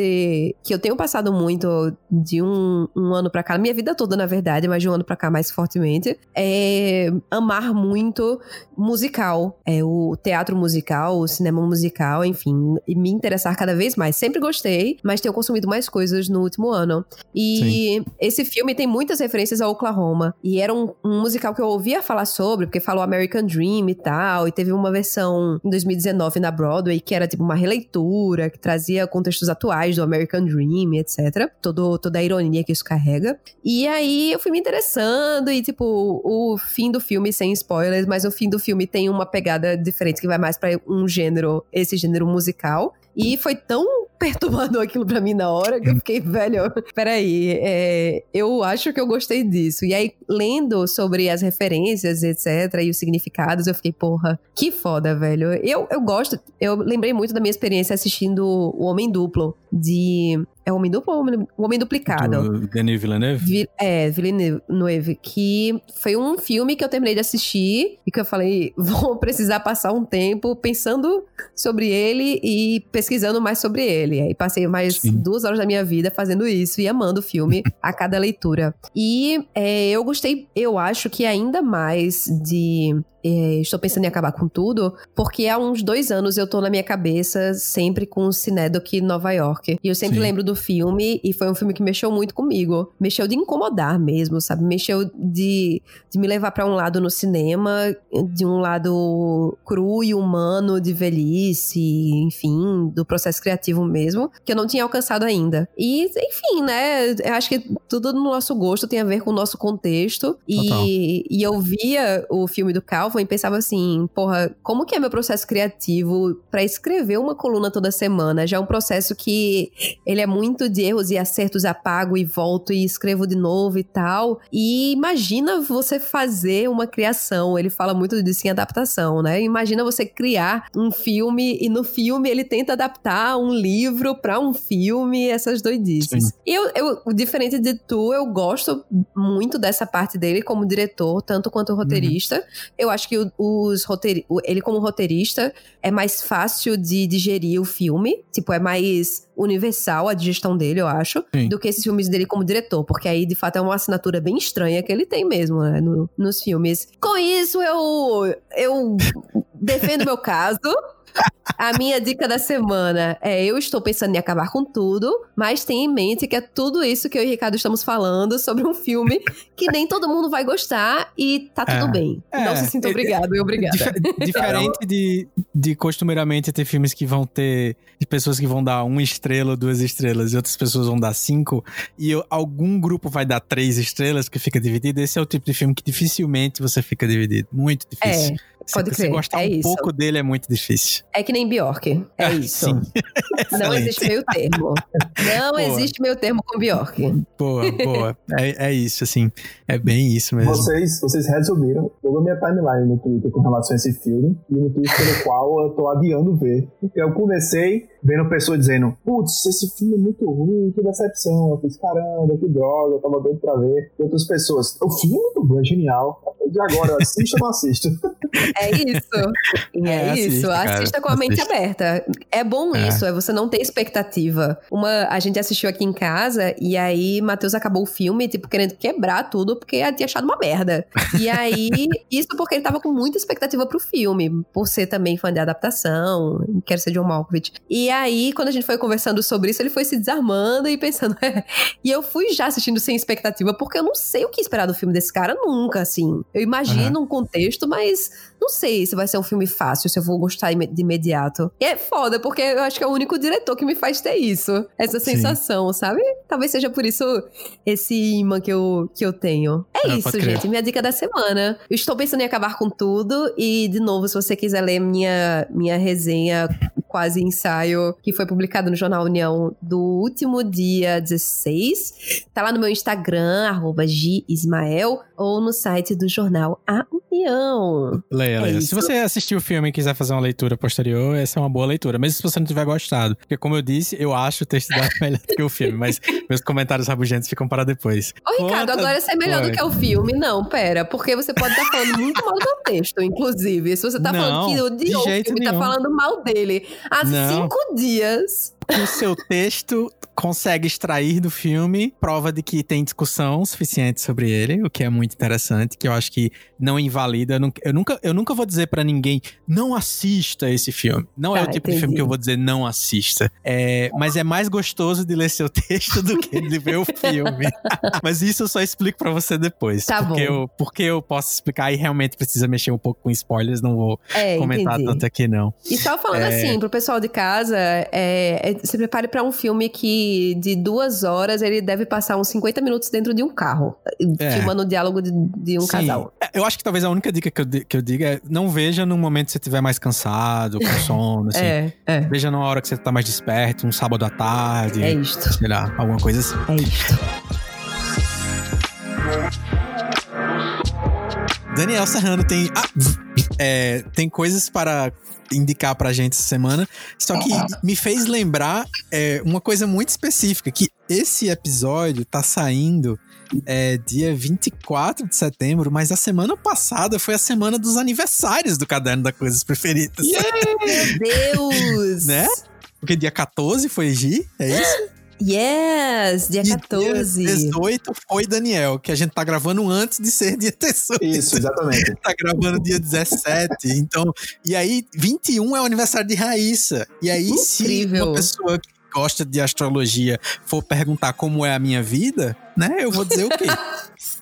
que eu tenho passado muito de um, um ano pra cá, minha vida toda, na verdade, mas de um ano pra cá mais fortemente, é amar muito musical. É o teatro musical, musical, cinema musical, enfim, e me interessar cada vez mais. Sempre gostei, mas tenho consumido mais coisas no último ano. E Sim. esse filme tem muitas referências ao Oklahoma. E era um, um, musical que eu ouvia falar sobre, porque falou American Dream e tal. E teve uma versão em 2019 na Broadway que era tipo uma releitura, que trazia contextos atuais do American Dream, etc. Todo, toda a ironia que isso carrega. E aí eu fui me interessando e, tipo, o fim do filme, sem spoilers, mas o fim do filme tem uma pegada diferente que vai mais para gênero, esse gênero musical. E foi tão perturbador aquilo pra mim na hora que eu fiquei, velho, peraí, é, eu acho que eu gostei disso. E aí, lendo sobre as referências, etc., e os significados, eu fiquei, porra, que foda, velho. Eu, eu gosto, eu lembrei muito da minha experiência assistindo O Homem Duplo, de é o Homem Duplo ou o Homem Duplicado? Do Denis Villeneuve? Vi, é, Villeneuve. Que foi um filme que eu terminei de assistir e que eu falei, [laughs] vou precisar passar um tempo pensando sobre ele e pesquisando mais sobre ele. Aí passei mais Sim. duas horas da minha vida fazendo isso e amando o filme [laughs] a cada leitura. E é, eu gostei, eu acho que ainda mais de estou pensando em acabar com tudo, porque há uns dois anos eu tô na minha cabeça sempre com o Cinedoc Nova York. E eu sempre Sim. lembro do filme, e foi um filme que mexeu muito comigo. Mexeu de incomodar mesmo, sabe? Mexeu de, de me levar para um lado no cinema, de um lado cru e humano, de velhice, enfim, do processo criativo mesmo, que eu não tinha alcançado ainda. E, enfim, né? Eu acho que tudo no nosso gosto tem a ver com o nosso contexto. E, e eu via o filme do Calvin e pensava assim, porra, como que é meu processo criativo para escrever uma coluna toda semana? Já é um processo que ele é muito de erros e acertos, apago e volto e escrevo de novo e tal. E imagina você fazer uma criação, ele fala muito disso em adaptação, né? Imagina você criar um filme e no filme ele tenta adaptar um livro para um filme, essas doidices. Sim. E eu, eu, diferente de tu, eu gosto muito dessa parte dele como diretor, tanto quanto roteirista. Uhum. Eu acho acho que os roteir... ele como roteirista é mais fácil de digerir o filme, tipo, é mais universal a digestão dele, eu acho, Sim. do que esses filmes dele como diretor, porque aí de fato é uma assinatura bem estranha que ele tem mesmo, né, no, nos filmes. Com isso eu eu defendo meu caso. A minha dica da semana é: eu estou pensando em acabar com tudo, mas tenha em mente que é tudo isso que eu e o Ricardo estamos falando sobre um filme que nem todo mundo vai gostar e tá tudo é, bem. É, Não se sinta obrigado e obrigada. Dif diferente de, de costumeiramente ter filmes que vão ter de pessoas que vão dar uma estrela, duas estrelas e outras pessoas vão dar cinco, e eu, algum grupo vai dar três estrelas que fica dividido. Esse é o tipo de filme que dificilmente você fica dividido. Muito difícil. É. Pode se, crer. Se gostar é um isso. pouco dele é muito difícil. É que nem Bjork. É ah, [laughs] isso. Sim. Não existe meio termo. [laughs] Não boa. existe meio termo com Bjork. Boa, boa. [laughs] É, é isso, assim. É bem isso mesmo. Vocês, vocês resumiram toda a minha timeline no Twitter com relação a esse filme e o motivo pelo qual eu tô adiando ver. Eu comecei vendo pessoas dizendo, putz, esse filme é muito ruim, que decepção. Eu fiz, caramba, que droga, eu tava doido pra ver. E outras pessoas, o filme é muito bom, é genial. De agora, assista ou não assisto? [laughs] É isso. É, é isso. Assista, assista com a mente aberta. É bom é. isso, é você não ter expectativa. Uma, a gente assistiu aqui em casa e aí Matheus acabou o filme, tipo, querendo quebrar tudo porque tinha achado uma merda. E aí, [laughs] isso porque ele tava com muita expectativa pro filme, por ser também fã de adaptação, quero ser John Malkovich. E aí, quando a gente foi conversando sobre isso, ele foi se desarmando e pensando. [laughs] e eu fui já assistindo sem expectativa, porque eu não sei o que esperar do filme desse cara nunca, assim. Eu imagino uhum. um contexto, mas não sei se vai ser um filme fácil, se eu vou gostar de imediato. E é foda, porque eu acho que é o único diretor que me faz ter isso. Essa sensação, Sim. sabe? Talvez seja por isso esse imã que eu, que eu tenho. É ah, isso, gente. Minha dica da semana. Eu estou pensando em acabar com tudo. E, de novo, se você quiser ler minha, minha resenha quase ensaio que foi publicado no Jornal União do último dia 16. Tá lá no meu Instagram, arroba Gismael, ou no site do jornal A União. Leia, é leia. Se você assistiu o filme e quiser fazer uma leitura posterior, essa é uma boa leitura. Mesmo se você não tiver gostado. Porque, como eu disse, eu acho o texto da [laughs] melhor do que o filme. Mas meus comentários rabugentos ficam para depois. Ô, Ricardo, Conta... agora isso é melhor Oi. do que o filme? Não, pera. Porque você pode estar tá falando muito mal do texto, inclusive. Se você tá não, falando que odiou o filme, tá nenhum. tá falando mal dele há não. cinco dias. Que o seu texto consegue extrair do filme prova de que tem discussão suficiente sobre ele, o que é muito interessante, que eu acho que não invalida. Eu nunca, eu nunca vou dizer para ninguém não assista esse filme. Não é o ah, tipo entendi. de filme que eu vou dizer não assista. É, mas é mais gostoso de ler seu texto do que de ver o filme. [laughs] mas isso eu só explico para você depois. Tá porque bom. Eu, porque eu posso explicar e realmente precisa mexer um pouco com spoilers, não vou é, comentar entendi. tanto aqui não. E só falando é... assim, pro pessoal de casa, é, é se prepare para um filme que de duas horas ele deve passar uns 50 minutos dentro de um carro, é. filmando o diálogo de, de um Sim. casal. É, eu acho que talvez a única dica que eu, que eu diga é não veja no momento que você estiver mais cansado, com [laughs] sono, assim. É, é. Veja numa hora que você tá mais desperto, um sábado à tarde. É isto. Sei lá, alguma coisa assim. É isto. Daniel Serrano tem. Ah, é, tem coisas para indicar pra gente essa semana. Só que me fez lembrar é, uma coisa muito específica: que esse episódio tá saindo é, dia 24 de setembro, mas a semana passada foi a semana dos aniversários do Caderno da Coisas Preferidas. Yeah, meu [laughs] Deus! né? Porque dia 14 foi Gi, é isso? Yes, dia 14. Dia 18 foi Daniel, que a gente tá gravando antes de ser dia 18. Isso, exatamente. [laughs] tá gravando dia 17. então, e aí 21 é o aniversário de Raíssa. E aí Incrível. se uma pessoa que gosta de astrologia for perguntar como é a minha vida, né? Eu vou dizer o quê? [laughs]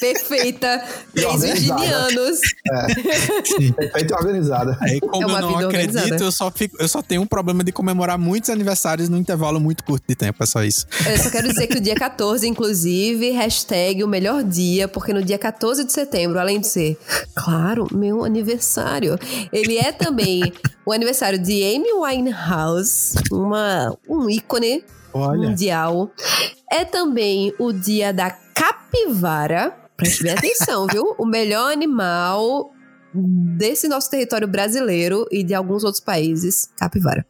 Perfeita. Três virginianos. É. [laughs] Perfeita e organizada. Aí, como é eu não acredito, eu só, fico, eu só tenho um problema de comemorar muitos aniversários num intervalo muito curto de tempo. É só isso. Eu só quero dizer que o dia 14, inclusive, hashtag o melhor dia, porque no dia 14 de setembro, além de ser, claro, meu aniversário, ele é também o aniversário de Amy Winehouse, uma, um ícone Olha. mundial. É também o dia da capivara. Preste atenção, viu? O melhor animal desse nosso território brasileiro e de alguns outros países, capivara.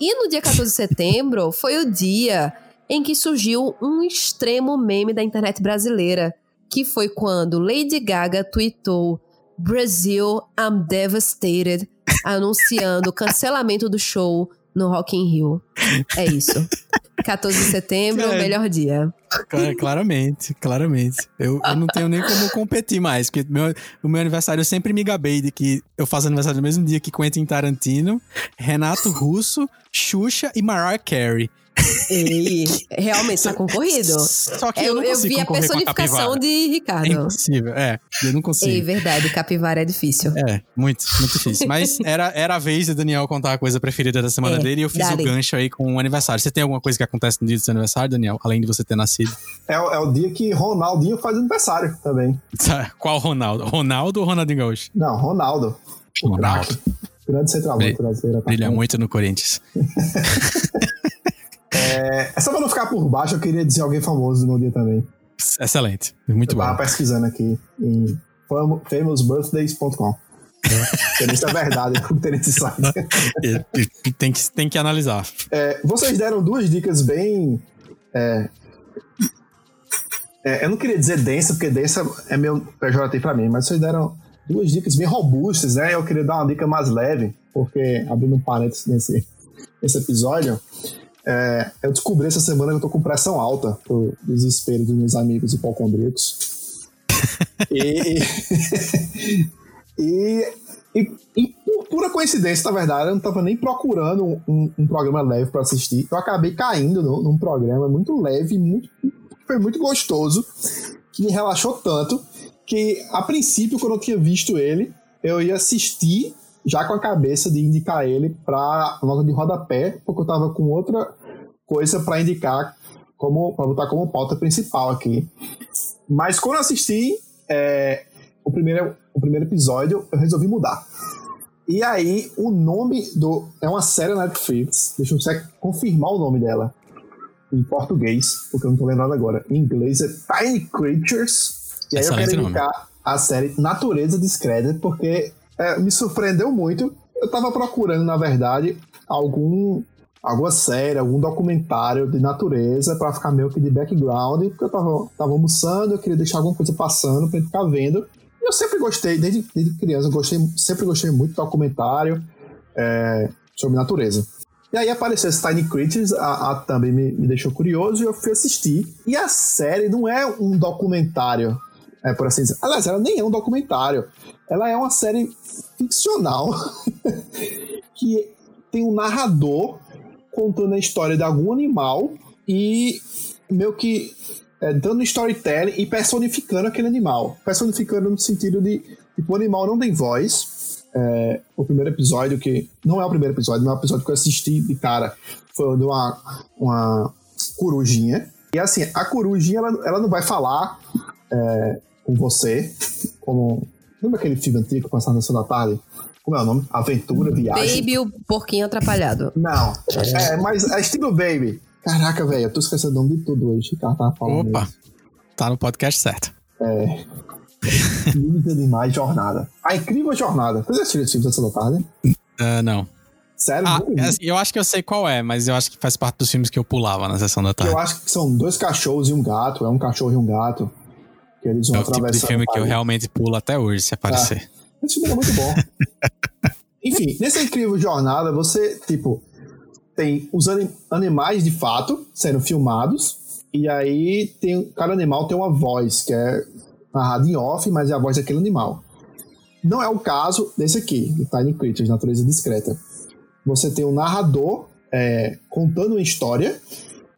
E no dia 14 de setembro foi o dia em que surgiu um extremo meme da internet brasileira, que foi quando Lady Gaga tweetou Brasil, I'm devastated, anunciando o cancelamento do show no Rock in Rio. É isso. 14 de setembro, é, o melhor dia. Claramente, claramente. Eu, eu não tenho nem como competir mais, porque meu, o meu aniversário eu sempre me gabei de que eu faço aniversário no mesmo dia que Quentin Tarantino, Renato Russo, Xuxa e Mariah Carey. [laughs] Ei, realmente tá concorrido. Só que eu, eu não eu vi a personificação a de Ricardo. É impossível, é. Eu não consigo. É verdade, capivara é difícil. É, muito, muito difícil. Mas era, era a vez de Daniel contar a coisa preferida da semana é, dele e eu fiz o gancho aí com o aniversário. Você tem alguma coisa que acontece no dia do seu aniversário, Daniel? Além de você ter nascido? É, é o dia que Ronaldinho faz aniversário também. Qual Ronaldo? Ronaldo ou Ronaldinho Gaúcho? Não, Ronaldo. Ronaldo. Grande centralmente brasileiro. Brilha muito no Corinthians. [laughs] É, é, só pra não ficar por baixo, eu queria dizer alguém famoso no dia também. Excelente, muito eu bom. Tava pesquisando aqui em famousbirthdays.com. É. [laughs] Isso é verdade, não tem nesse site. [laughs] tem, que, tem que analisar. É, vocês deram duas dicas bem. É, é, eu não queria dizer densa, porque densa é meio pejorativo pra mim, mas vocês deram duas dicas bem robustas, né? Eu queria dar uma dica mais leve, porque abrindo um parênteses nesse, nesse episódio, é, eu descobri essa semana que eu tô com pressão alta, por desespero dos meus amigos hipocondríacos. e, e, [laughs] e, e, por pura coincidência, na verdade, eu não tava nem procurando um, um programa leve para assistir. Eu acabei caindo no, num programa muito leve, muito, foi muito gostoso, que me relaxou tanto que, a princípio, quando eu tinha visto ele, eu ia assistir já com a cabeça de indicar ele para nota de rodapé, porque eu tava com outra coisa para indicar como para botar como pauta principal aqui. Mas quando eu assisti é, o primeiro o primeiro episódio, eu resolvi mudar. E aí o nome do é uma série na Netflix. Deixa eu só confirmar o nome dela em português, porque eu não tô lembrando agora. Em inglês é Tiny Creatures. E aí Excelente eu quero indicar nome. a série Natureza Discreta, porque é, me surpreendeu muito. Eu tava procurando, na verdade, algum alguma série, algum documentário de natureza para ficar meio que de background, porque eu tava, tava almoçando, eu queria deixar alguma coisa passando gente ficar vendo. E eu sempre gostei, desde, desde criança, eu gostei, sempre gostei muito de documentário é, sobre natureza. E aí apareceu esse Tiny Creatures, a, a também me, me deixou curioso e eu fui assistir. E a série não é um documentário, é por assim dizer. Aliás, ela nem é um documentário. Ela é uma série ficcional [laughs] que tem um narrador contando a história de algum animal e meio que é, dando storytelling e personificando aquele animal. Personificando no sentido de, tipo, o animal não tem voz. É, o primeiro episódio, que não é o primeiro episódio, não é o episódio que eu assisti de cara, foi de uma, uma corujinha. E assim, a corujinha, ela, ela não vai falar é, com você, como. Lembra aquele filme antigo passado na Sessão da Tarde? Como é o nome? Aventura, Viagem. Baby, o porquinho atrapalhado. Não. É, mas é estilo Baby. Caraca, velho, eu tô esquecendo o nome de tudo hoje. O cara tava falando. Opa, isso. tá no podcast certo. É. [laughs] Livro de Animais Jornada. A Incrível Jornada. Vocês assistiram esse filme da Sessão da Tarde? Ah, não. Sério? Ah, é assim, eu acho que eu sei qual é, mas eu acho que faz parte dos filmes que eu pulava na sessão da tarde. Eu acho que são dois cachorros e um gato. É um cachorro e um gato. Que eles É vão o tipo de filme que eu realmente pulo até hoje, se aparecer. Esse filme é muito bom. [laughs] Enfim, nessa incrível jornada, você, tipo, tem os anim- animais de fato sendo filmados, e aí tem cada animal tem uma voz, que é narrada em off, mas é a voz daquele animal. Não é o caso desse aqui, do Tiny Creatures, Natureza Discreta. Você tem um narrador é, contando uma história,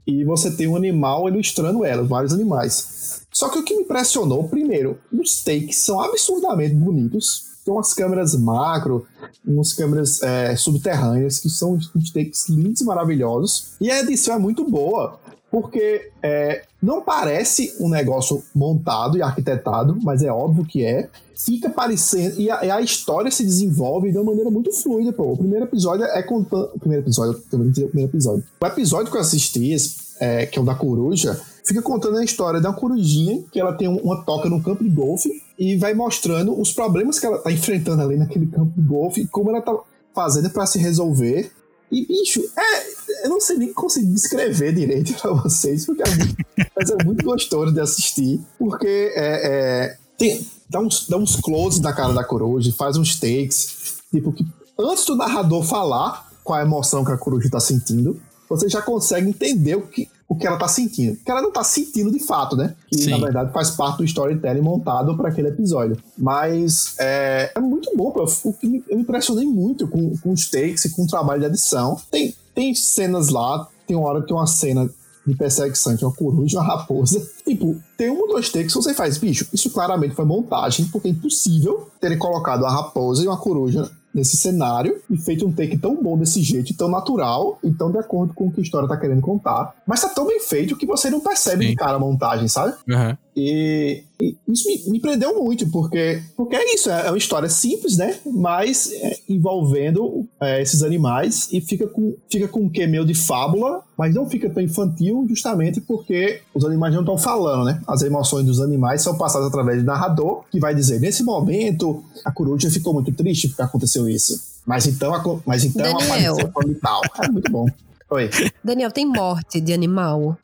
e você tem um animal ilustrando ela, vários animais. Só que o que me impressionou, primeiro, os takes são absurdamente bonitos. Tem umas câmeras macro, umas câmeras é, subterrâneas, que são uns takes lindos e maravilhosos. E a edição é muito boa, porque é, não parece um negócio montado e arquitetado, mas é óbvio que é. Fica parecendo. E a, e a história se desenvolve de uma maneira muito fluida, pô. O primeiro episódio é contando. O primeiro episódio, dizer o primeiro episódio. O episódio que eu assisti, é, que é o da coruja, fica contando a história da corujinha, que ela tem um- uma toca no campo de golfe, e vai mostrando os problemas que ela tá enfrentando ali naquele campo de golfe, e como ela tá fazendo para se resolver. E, bicho, é, eu não sei nem conseguir descrever direito pra vocês, porque é muito, mas é muito gostoso de assistir, porque é, é, tem, dá, uns, dá uns close na cara da coruja, faz uns takes, tipo, que antes do narrador falar qual a emoção que a coruja tá sentindo, você já consegue entender o que, o que ela tá sentindo. Que ela não tá sentindo de fato, né? Que Sim. na verdade faz parte do storytelling montado para aquele episódio. Mas é, é muito bom, eu, eu me impressionei muito com, com os takes e com o trabalho de edição. Tem, tem cenas lá, tem uma hora que tem uma cena de perseguição de uma coruja e uma raposa. Tipo, tem um ou dois takes que você faz, bicho, isso claramente foi montagem, porque é impossível terem colocado uma raposa e uma coruja nesse cenário e feito um take tão bom desse jeito, tão natural e tão de acordo com o que a história tá querendo contar. Mas tá tão bem feito que você não percebe Sim. de cara a montagem, sabe? Uhum. E, e isso me, me prendeu muito, porque, porque é isso, é, uma história simples, né? Mas é, envolvendo é, esses animais e fica com, fica com um quê meio de fábula, mas não fica tão infantil, justamente porque os animais não estão falando, né? As emoções dos animais são passadas através do narrador, que vai dizer: nesse momento, a coruja ficou muito triste porque aconteceu isso. Mas então, mas então Daniel. apareceu tal. É muito bom. Oi. Daniel, tem morte de animal?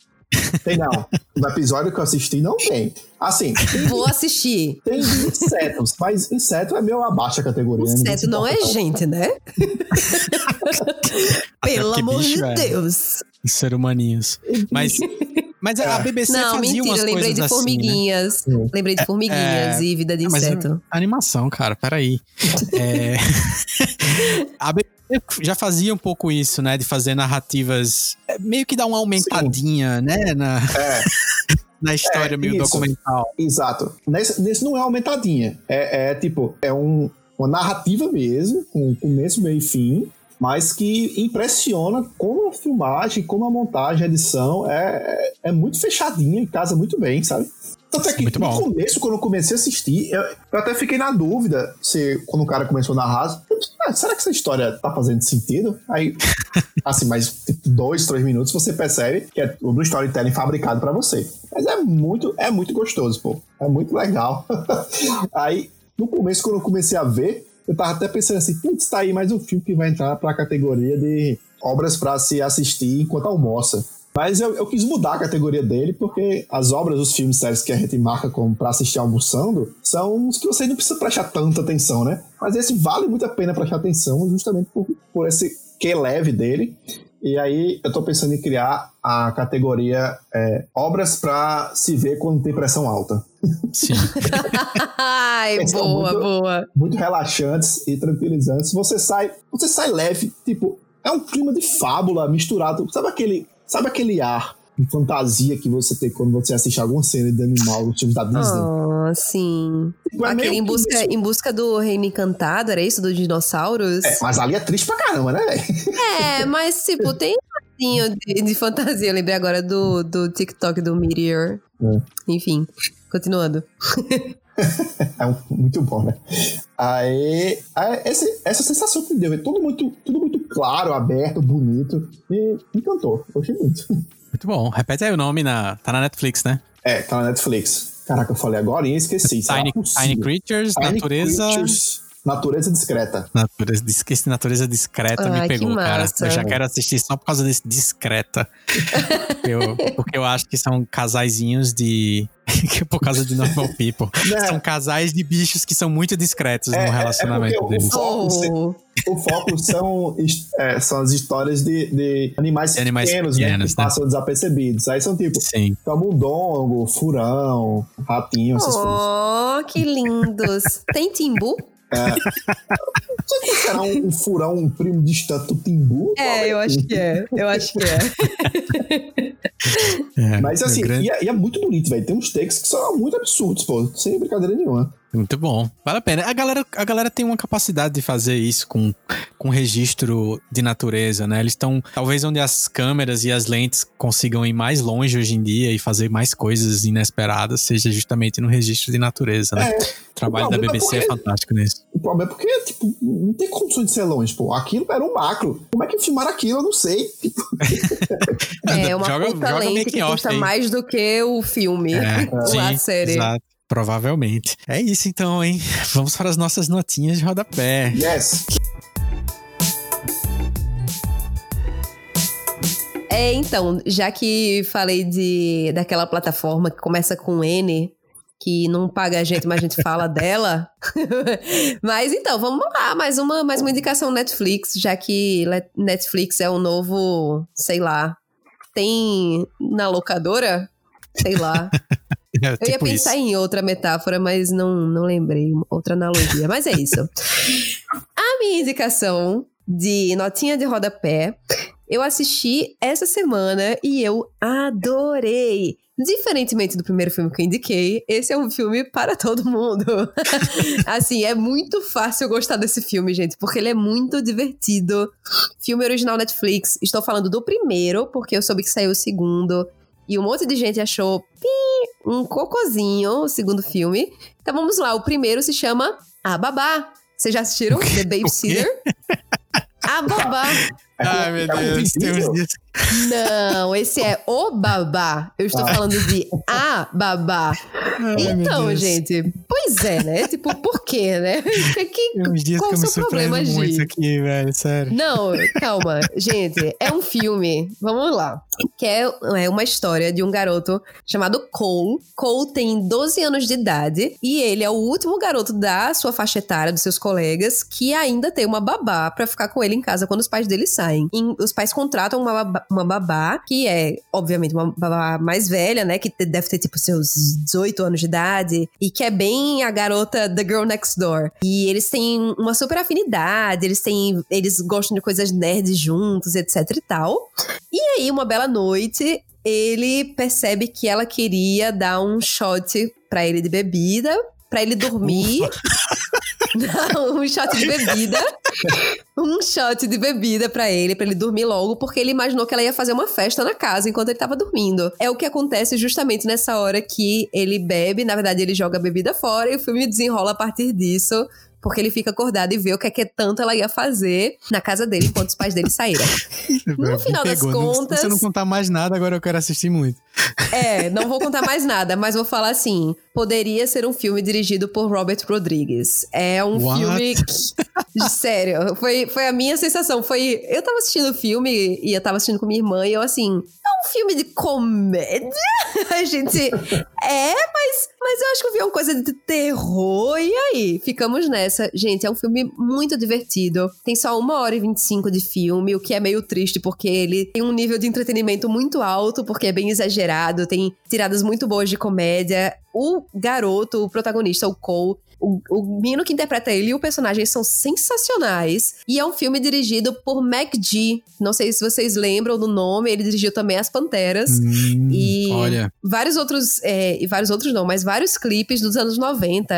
Tem não. No episódio que eu assisti, não tem. Assim, tem Vou assistir. Tem insetos, mas inseto é meio abaixo a categoria. né? Inseto se não é importa gente, né? [laughs] Pelo amor bicho de é. Deus. Ser humaninhos. Mas, mas a BBC Não, fazia mentira, umas lembrei coisas de assim, né? formiguinhas. Sim. Lembrei de formiguinhas É, e vida de Ah, mas é inseto. animação, cara, peraí. [laughs] É... [laughs] a BBC já fazia um pouco isso, né? De fazer narrativas. é, Meio que dar uma aumentadinha, né? Na, É, [laughs] na história É, meio isso. documental. exato. Nesse, nesse não é aumentadinha. É, é tipo, é um, uma narrativa mesmo, com começo, meio e fim, mas que impressiona como a filmagem, como a montagem, a edição é, é, é muito fechadinha e casa muito bem, sabe? Tanto é que Muito no bom. começo, quando eu comecei a assistir, eu, eu até fiquei na dúvida se quando o cara começou a narrar, eu "Ah, será que essa história tá fazendo sentido? Aí, [laughs] assim, mais tipo, dois, três minutos você percebe que é todo um storytelling fabricado pra você. Mas é muito, é muito gostoso, pô. É muito legal. [laughs] Aí, no começo, quando eu comecei a ver, eu tava até pensando assim, putz, tá aí mais um filme que vai entrar pra categoria de obras pra se assistir enquanto almoça. Mas eu, eu quis mudar a categoria dele, porque as obras, os filmes, séries que a gente marca como pra assistir almoçando, são os que você não precisa prestar tanta atenção, né? Mas esse vale muito a pena prestar atenção, justamente por, por esse Q leve dele. E aí eu tô pensando em criar a categoria é, obras para se ver quando tem pressão alta. Sim. [laughs] Ai, Eles boa, muito- boa. Muito relaxantes e tranquilizantes. Você sai, você sai leve, tipo, é um clima de fábula misturado. Sabe aquele, sabe aquele ar de fantasia que você tem quando você assiste alguma cena de animal nos filmes da Disney? Ah, sim. Tipo, é Aquele em busca, isso. em busca do reino encantado, era isso? Dos dinossauros? É, mas ali é triste pra caramba, né, velho? É, mas tipo, tem um de, de fantasia. Eu lembrei agora do, do TikTok do Meteor. É. Enfim, continuando. [laughs] [laughs] É muito bom, né? Aí, aí esse- essa sensação que deu, é tudo muito, tudo muito claro, aberto, bonito. E me encantou, gostei muito. Muito bom. Repete aí o nome, na, tá na Netflix, né? É, tá na Netflix. Caraca, eu falei agora e esqueci. Tiny? Tiny Creatures, Tiny natureza. Creatures, natureza discreta. Natureza, esqueci natureza discreta Ai, me que pegou, cara. Eu já quero assistir só por causa desse discreta. [laughs] eu, porque eu acho que são casaizinhos de. [laughs] por causa de Normal People. Né? São casais de bichos que são muito discretos É, é- no é relacionamento o- deles. Foco, se- Oh, O foco são, é, são as histórias de, de animais, De animais pequenos, né, pequenos, que né? passam desapercebidos. Aí são tipo Sim. camundongo, furão, ratinho, essas coisas. oh, que lindos. Tem timbu? Será um, um furão, um primo distante do timbu? É, eu acho que é. Eu acho que é. É, Mas assim, é grande- e, é, e é muito bonito, velho. Tem uns takes que são muito absurdos, pô. Sem brincadeira nenhuma. Muito bom. Vale a pena. A galera, a galera tem uma capacidade de fazer isso com, com registro de natureza, né? Eles estão, talvez, onde as câmeras e as lentes consigam ir mais longe hoje em dia e fazer mais coisas inesperadas, seja justamente no registro de natureza, né? o trabalho o da problema é BBC é porque- fantástico nisso. O problema é porque, tipo, não tem condições de ser longe, pô. Aquilo era um macro. Como é que filmaram aquilo? Eu não sei. [laughs] É [laughs] uma Joga- puta joga lente que custa aí. mais do que o filme. É, [laughs] Ou sim, a série. exato. Provavelmente. É isso então, hein? [laughs] Vamos para as nossas notinhas de rodapé. Yes. É, então, já que falei de daquela plataforma que começa com N, que não paga a gente, mas a gente fala [laughs] dela. [laughs] mas então, vamos lá, mais uma, mais uma indicação Netflix, já que Netflix é o novo, sei lá, tem na locadora? Sei lá. [laughs] É, Eu ia tipo pensar isso. em outra metáfora, mas não, não lembrei outra analogia. Mas é isso. [laughs] A minha indicação de notinha de rodapé, eu assisti essa semana e eu adorei. Diferentemente do primeiro filme que eu indiquei, esse é um filme para todo mundo. [laughs] assim, é muito fácil gostar desse filme, gente, porque ele é muito divertido. Filme original Netflix. Estou falando do primeiro, porque eu soube que saiu o segundo. E um monte de gente achou pi, um cocôzinho, o segundo filme. Então vamos lá, o primeiro se chama A Babá. Vocês já assistiram? The Babysitter? A Babá. Ai, meu um Deus, tem uns vídeo? dias. Não, esse é o babá. Eu estou Ah. falando de a babá. Ai, Então, gente, pois é, né? Tipo, por quê, né? [laughs] Que- que- Tem uns dias qual que o eu me problema, muito Gi? aqui, velho, sério. Não, calma. Gente, é um filme, vamos lá, que é, é uma história de um garoto chamado Cole. Cole tem 12 anos de idade e ele é o último garoto da sua faixa etária, dos seus colegas, que ainda tem uma babá pra ficar com ele em casa quando os pais dele saem. E os pais contratam uma babá, uma babá, que é, obviamente, uma babá mais velha, né, que deve ter, tipo, seus 18 anos de idade, e que é bem a garota The Girl Next Door. E eles têm uma super afinidade, eles têm. Eles gostam de coisas nerds juntos, etc e tal. E aí, uma bela noite, ele percebe que ela queria dar um shot pra ele de bebida. Pra ele dormir. [laughs] Não, [laughs] um shot de bebida. Um shot de bebida pra ele, pra ele dormir logo, porque ele imaginou que ela ia fazer uma festa na casa enquanto ele tava dormindo. É o que acontece justamente nessa hora que ele bebe, na verdade ele joga a bebida fora e o filme desenrola a partir disso. Porque ele fica acordado e vê o que é que tanto ela ia fazer na casa dele enquanto os pais dele saíram. [laughs] No final das. Não- contas- Se você não contar mais nada, agora eu quero assistir muito. É, não vou contar mais nada, mas vou falar assim: poderia ser um filme dirigido por Robert Rodrigues. É um What? filme. [laughs] que- Sério, foi, foi a minha sensação. Foi. Eu tava assistindo o filme e eu tava assistindo com minha irmã e eu assim. É um filme de comédia? [laughs] A gente. É, mas, mas eu acho que eu vi uma coisa de terror. E aí? Ficamos nessa. Gente, é um filme muito divertido. Tem só uma hora e 25 de filme, o que é meio triste, porque ele tem um nível de entretenimento muito alto, porque é bem exagerado, tem tiradas muito boas de comédia. O garoto, o protagonista, o Cole, o, o menino que interpreta ele e o personagem são sensacionais. E é um filme dirigido por Mac G. Não sei se vocês lembram do nome, ele dirigiu também As Panteras. Hum, e olha. vários outros. É, e vários outros não, mas vários clipes dos anos 90,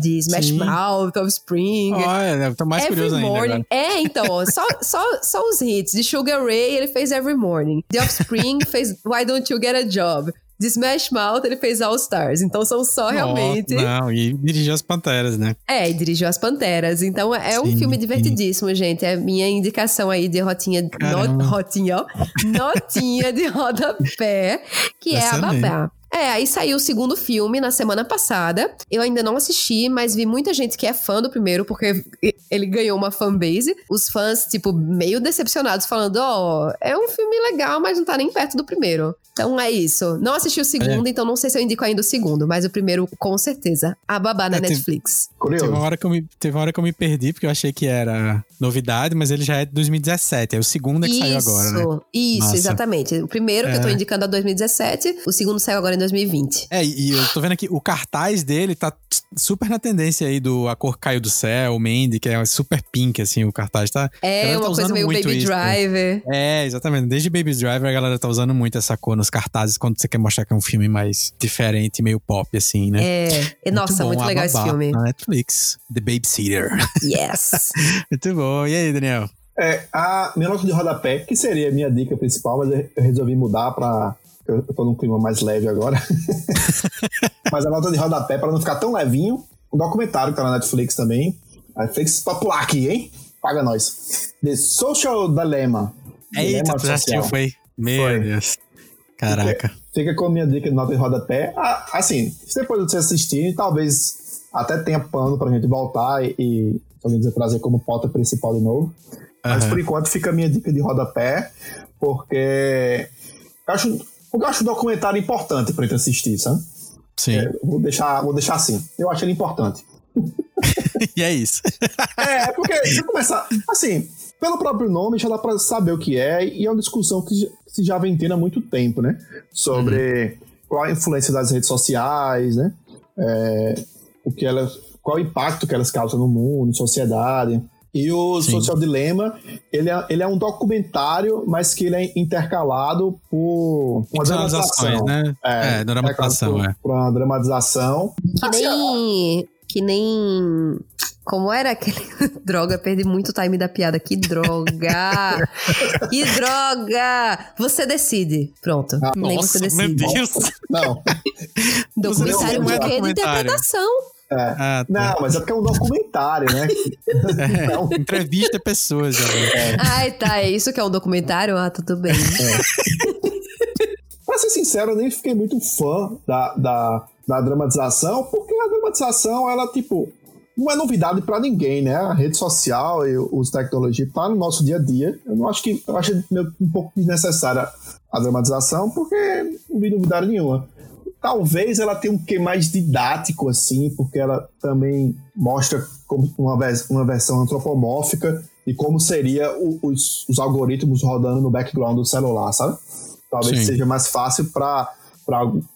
de Smash Sim. Mouth, Offspring. Olha, tô mais Every curioso ainda. Morning. agora. É, então, ó, só, [laughs] só, só os hits. De Sugar Ray, ele fez Every Morning. The Offspring [laughs] fez Why Don't You Get a Job. De Smash Mouth, ele fez All Stars. Então são só realmente. Ó, Não, e dirigiu as Panteras, né? É, e dirigiu As Panteras. Então é um Sim, filme sim. divertidíssimo, gente. É minha indicação aí de rotinha. Caramba. No, rotinha, ó. Notinha de rodapé, que é a. Babá. É, aí saiu o segundo filme na semana passada. Eu ainda não assisti, mas vi muita gente que é fã do primeiro, porque ele ganhou uma fanbase. Os fãs, tipo, meio decepcionados, falando: Ó, é um filme legal, mas não tá nem perto do primeiro. Então é isso. Não assisti o segundo, então não sei se eu indico ainda o segundo, mas o primeiro, com certeza. A Babá na É, Netflix. Curioso. Teve uma, hora que eu me, teve uma hora que eu me perdi, porque eu achei que era novidade, mas ele já é de 2017. É o segundo é que saiu agora, né? Isso, exatamente. O primeiro que eu tô É. indicando é 2017, o segundo saiu agora em 2020. É, e eu tô vendo aqui, o cartaz dele tá super na tendência aí do A Cor Caiu do Céu, Mandy, que é super pink, assim, o cartaz tá... É galera uma tá coisa meio muito Baby isso, né? Driver. É, exatamente. Desde Baby's Driver a galera tá usando muito essa cor nos cartazes quando você quer mostrar que é um filme mais diferente, meio pop, assim, né? É, e, nossa, bom, muito legal esse filme. Na Netflix. The Babysitter. Yes. [laughs] muito bom. E aí, Daniel? É, a minha nota de rodapé, que seria a minha dica principal, mas eu eu resolvi mudar pra. Eu tô num clima mais leve agora. [laughs] mas a nota de rodapé, pra não ficar tão levinho, um documentário que tá na Netflix também. A Netflix pra pular aqui, hein? Paga nós. The Social Dilemma. Eita, Dilema tu já assistiu, foi? Meu Foi. Deus. Caraca. Fica com a minha dica de nota de rodapé. Ah, assim, depois de você assistir, talvez até tenha pano pra gente voltar e, e alguém quiser trazer como pauta principal de novo. Mas Aham. por enquanto fica a minha dica de rodapé, porque eu acho, porque eu acho um documentário importante pra gente assistir, sabe? Sim. É, vou, deixar, vou deixar assim. Eu acho ele importante. [laughs] E é isso. É, porque se começar. Assim, pelo próprio nome já dá pra saber o que é, e é uma discussão que se já vem tendo há muito tempo, né? Sobre qual a influência das redes sociais, né? É, o que elas, qual o impacto que elas causam no mundo, na sociedade. E o Sim. Social Dilema, ele é, ele é um documentário, mas que ele é intercalado por uma dramatização. né? É, dramatização, intercalado é. por, por uma dramatização. Que nem. Que nem. Como era aquele. [laughs] droga, perdi muito o time da piada. Que droga! [laughs] que droga! Você decide. Pronto. Nem você Nossa, meu decide. Deus. Não, Documentário Não é de documentário. interpretação. É. Ah, tá. Não, mas é porque é um documentário, né? [laughs] É, Não. entrevista pessoas. Já. Ai, tá. É isso que é um documentário? Ah, tudo bem. [laughs] Pra ser sincero, eu nem fiquei muito fã da, da, da dramatização, porque a dramatização, ela, tipo, não é novidade pra ninguém, né? A rede social e os tecnologia tá no nosso dia a dia. Eu não acho que. Eu acho meio- um pouco desnecessária a dramatização, porque não vi novidade nenhuma. Talvez ela tenha um quê mais didático, assim, porque ela também mostra como uma, uma versão antropomórfica de como seria o- os, os algoritmos rodando no background do celular, sabe? Talvez Sim. seja mais fácil para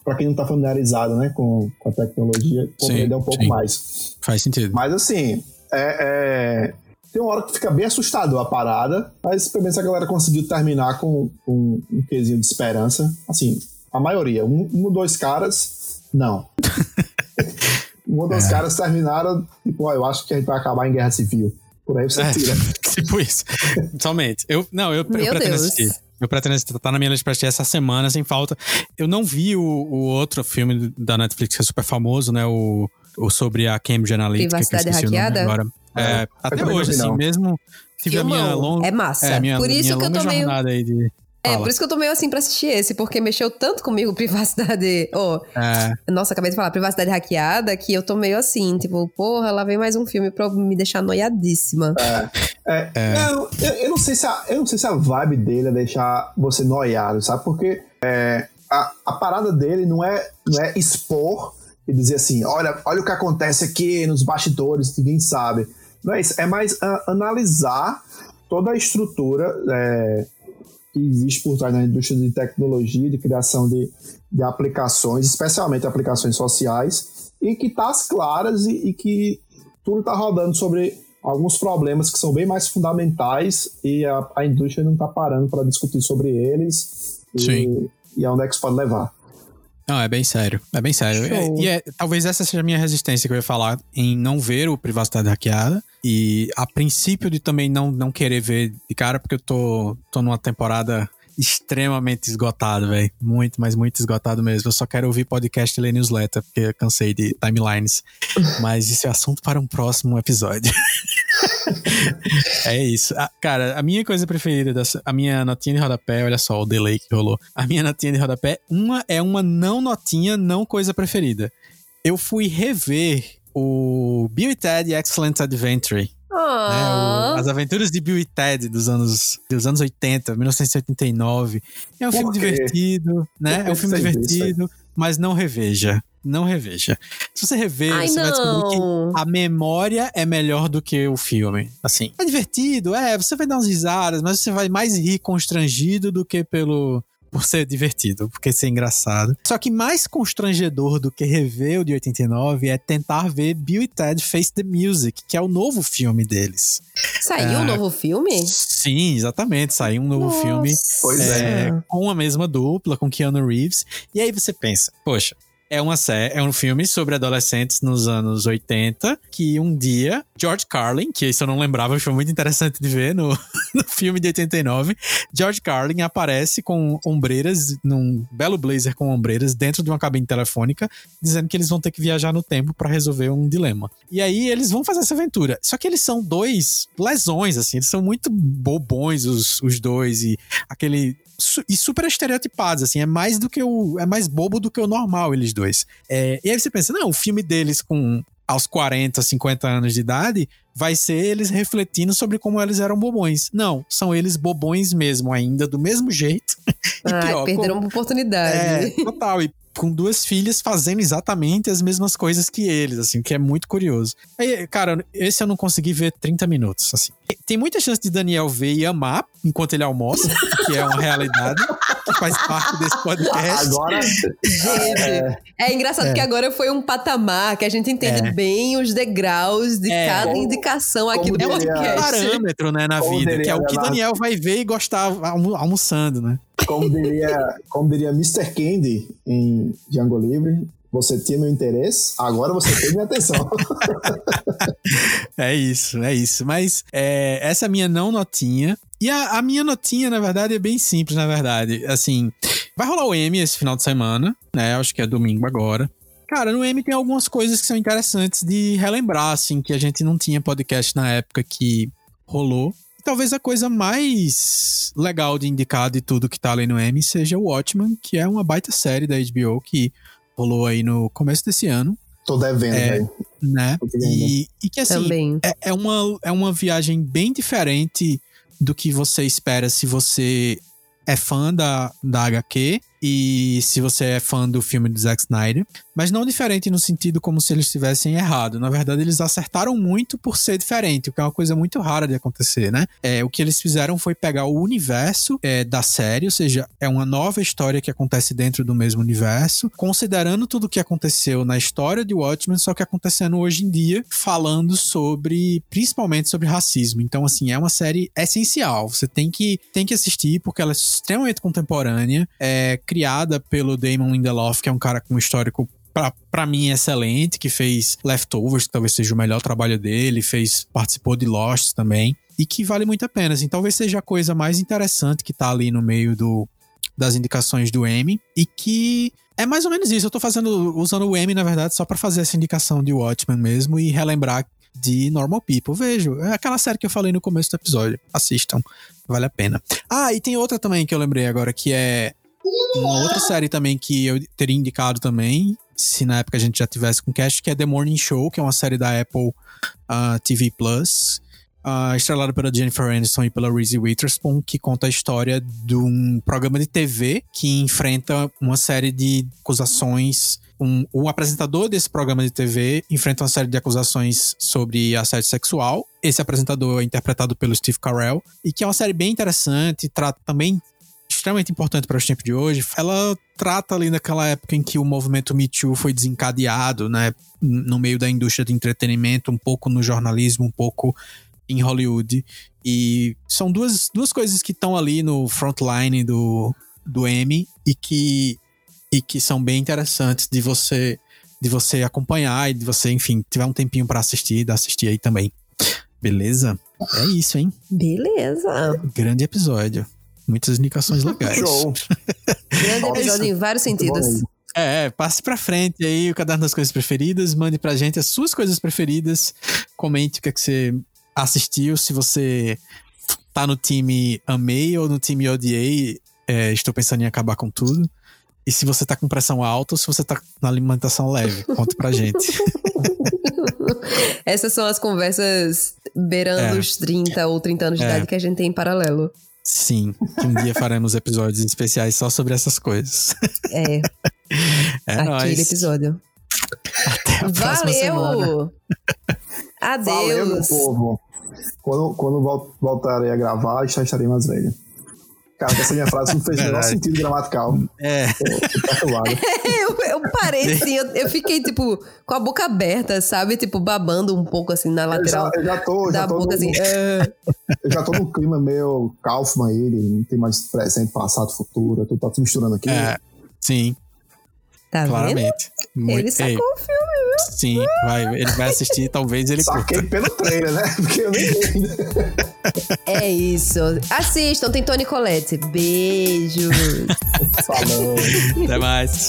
para quem não está familiarizado né, com, com a tecnologia compreender um pouco sim. mais. Faz sentido. Mas assim, é, é- tem uma hora que fica bem assustador a parada, mas pelo menos a galera conseguiu terminar com, com um quesinho de esperança. Assim, a maioria, um, um ou dois caras, não. [laughs] um ou dois É. caras terminaram, tipo, ó, eu acho que a gente vai acabar em guerra civil. Por aí você É, tira. [laughs] tipo isso. Somente. Eu, não, eu, eu pretendo Deus. assistir. Eu pretendo assistir. Tá na minha lista pra assistir essa semana, sem falta. Eu não vi o, o outro filme da Netflix que é super famoso, né? O, o sobre a Cambridge Analytica. que eu Privacidade o nome hackeada? Agora. É, Eu até hoje, assim, mesmo tive a minha longa. É massa. É, minha, Por isso minha que eu tô meio. jornada aí de. É, Fala. por isso que eu tô meio assim pra assistir esse, porque mexeu tanto comigo, privacidade. Oh, É, nossa, acabei de falar, privacidade hackeada, que eu tô meio assim, tipo, porra, lá vem mais um filme pra me deixar noiadíssima. É, Eu, eu, eu não sei se a, eu não sei se a vibe dele é deixar você noiado, sabe? Porque é, a, a parada dele não é, não é expor e dizer assim, olha, olha o que acontece aqui nos bastidores, ninguém sabe. Não é isso, é mais a, analisar toda a estrutura é, que existe por trás da indústria de tecnologia, de criação de, de aplicações, especialmente aplicações sociais, e que tá às claras e, e que tudo está rodando sobre alguns problemas que são bem mais fundamentais e a, a indústria não está parando para discutir sobre eles e, Sim. e aonde é que isso pode levar. Não, é bem sério. É bem sério. Show. É- e é- talvez essa seja a minha resistência que eu ia falar em não ver o Privacidade Hackeada. E a princípio de também não, não querer ver de cara, porque eu tô, tô numa temporada extremamente esgotado, velho. Muito, mas muito esgotado mesmo. Eu só quero ouvir podcast e ler newsletter, porque eu cansei de timelines. [laughs] Mas isso é assunto para um próximo episódio. [laughs] é isso. Ah, cara, a minha coisa preferida, dessa, a minha notinha de rodapé, olha só o delay que rolou. A minha notinha de rodapé, uma é uma não notinha, não coisa preferida. Eu fui rever o Bill e Ted Excellent Adventure né, Ah, o- as aventuras de Bill e Ted dos anos, dos anos 80, 1989. É um Por filme quê? divertido, né? Por É um filme divertido, mas não reveja. Não reveja. Se você rever, Ai, você vai descobrir que não. a memória é melhor do que o filme. Assim, é divertido, é, você vai dar umas risadas, mas você vai mais rir constrangido do que pelo por ser divertido, porque ser engraçado. Só que mais constrangedor do que rever o de 89 é tentar ver Bill e Ted Face the Music, que é o novo filme deles. Saiu um novo filme? Sim, exatamente. Saiu um novo Nossa. filme Pois é, é. com a mesma dupla, com Keanu Reeves. E aí você pensa, poxa, é uma série, é um filme sobre adolescentes nos anos 80, que um dia George Carlin, que isso eu não lembrava, foi muito interessante de ver no, [laughs] no filme de 89, George Carlin aparece com ombreiras, num belo blazer com ombreiras, dentro de uma cabine telefônica, dizendo que eles vão ter que viajar no tempo para resolver um dilema. E aí eles vão fazer essa aventura. Só que eles são dois lesões, assim, eles são muito bobões os, os dois e aquele su- e super estereotipados, assim, é mais do que o é mais bobo do que o normal eles dois. É, e aí você pensa, não, o filme deles com aos 40, 50 anos de idade vai ser eles refletindo sobre como eles eram bobões. Não, são eles bobões mesmo ainda do mesmo jeito. [laughs] E pior, perderam uma oportunidade. é, total. E com duas filhas fazendo exatamente as mesmas coisas que eles, assim, que é muito curioso. Aí, cara, esse eu não consegui ver 30 minutos, assim. Tem muita chance de Daniel ver e amar enquanto ele almoça, [laughs] que é uma realidade que faz parte desse podcast. Agora, Gente, é, engraçado É. que agora foi um patamar que a gente entende É. bem os degraus de É. cada Como- indicação aqui do É um diria- podcast. parâmetro, né, na Como vida, que é diria o que. Daniel vai ver e gostar almo- almoçando, né? como diria, como diria Mr. Candy em Django Livre, você tinha meu interesse, agora você tem minha atenção. [laughs] É isso, é isso. Mas é, essa é a minha não notinha. E a, a minha notinha, na verdade, é bem simples, na verdade. Assim, vai rolar o M esse final de semana, né? Acho que é domingo agora. Cara, no M tem algumas coisas que são interessantes de relembrar, assim, que a gente não tinha podcast na época que rolou. E talvez a coisa mais legal de indicar de tudo que tá ali no M seja o Watchmen, que é uma baita série da HBO que rolou aí no começo desse ano, Tô devendo, É. velho. né? E, e que assim, é, é uma, é uma viagem bem diferente do que você espera se você é fã da, da HQ e se você é fã do filme do Zack Snyder, mas não diferente no sentido como se eles tivessem errado. Na verdade, eles acertaram muito por ser diferente, o que é uma coisa muito rara de acontecer, né? É, o que eles fizeram foi pegar o universo é, da série, ou seja, é uma nova história que acontece dentro do mesmo universo, considerando tudo o que aconteceu na história de Watchmen, só que acontecendo hoje em dia, falando sobre, principalmente sobre racismo. Então, assim, é uma série essencial. Você tem que, tem que assistir porque ela é extremamente contemporânea, é criada pelo Damon Lindelof, que é um cara com um histórico pra mim excelente, que fez Leftovers, que talvez seja o melhor trabalho dele, fez participou de Lost também, e que vale muito a pena. Assim, talvez seja a coisa mais interessante que tá ali no meio do, das indicações do Emmy, e que é mais ou menos isso. Eu tô fazendo, usando o Emmy, na verdade, só pra fazer essa indicação de Watchmen mesmo e relembrar de Normal People. Vejo, é aquela série que eu falei no começo do episódio. Assistam, vale a pena. Ah, e tem outra também que eu lembrei agora, que é uma outra série também que eu teria indicado também, se na época a gente já tivesse com cast, que é The Morning Show, que é uma série da Apple ah, TV Plus, uh, estrelada pela Jennifer Aniston e pela Reese Witherspoon, que conta a história de um programa de TV que enfrenta uma série de acusações um, um, apresentador desse programa de TV enfrenta uma série de acusações sobre assédio sexual. Esse apresentador é interpretado pelo Steve Carell, e que é uma série bem interessante, trata também extremamente importante para os tempos de hoje. Ela trata ali naquela época em que o movimento Me Too foi desencadeado, né, no meio da indústria de entretenimento, um pouco no jornalismo, um pouco em Hollywood. E são duas, duas coisas que estão ali no frontline do, do M e que, e que são bem interessantes de você de você acompanhar e de você, enfim, tiver um tempinho para assistir, assistir aí também. Beleza? É isso, hein? Beleza. Grande episódio. Muitas indicações legais. Show. [laughs] Grande episódio em vários sentidos. É, passe pra frente aí o caderno das coisas preferidas, mande pra gente as suas coisas preferidas, comente o que, é que você assistiu, se você tá no time amei ou no time odiei, é, estou pensando em acabar com tudo. E se você tá com pressão alta ou se você tá na alimentação leve, conta pra gente. [laughs] Essas são as conversas beirando é. os 30 ou 30 anos de é. idade que a gente tem em paralelo. Sim, que um dia faremos episódios especiais só sobre essas coisas. É. [laughs] é Aquele nóis. episódio. Até a próxima Valeu! semana. Adeus! Valeu, meu povo. Quando, quando voltarei a gravar, já estarei mais velho. Essa minha frase não fez o menor sentido gramatical. É. [laughs] eu, eu parei assim, eu, eu, fiquei, tipo, com a boca aberta, sabe? Tipo, babando um pouco assim na lateral. Eu já, eu já tô, da já tô boca, no, assim. Uh... Eu já tô no clima meio Kaufman ele, não tem mais presente, passado, futuro, tu tá se misturando aqui. É, sim. Tá Claramente. Vendo? Muito, ele sacou ei, o filme, viu? Sim, vai, ele vai assistir, talvez ele Saquei curta. pelo trailer, né? Porque eu nem É isso. Assistam, tem Tony Colette. Beijo. Falou. Até mais.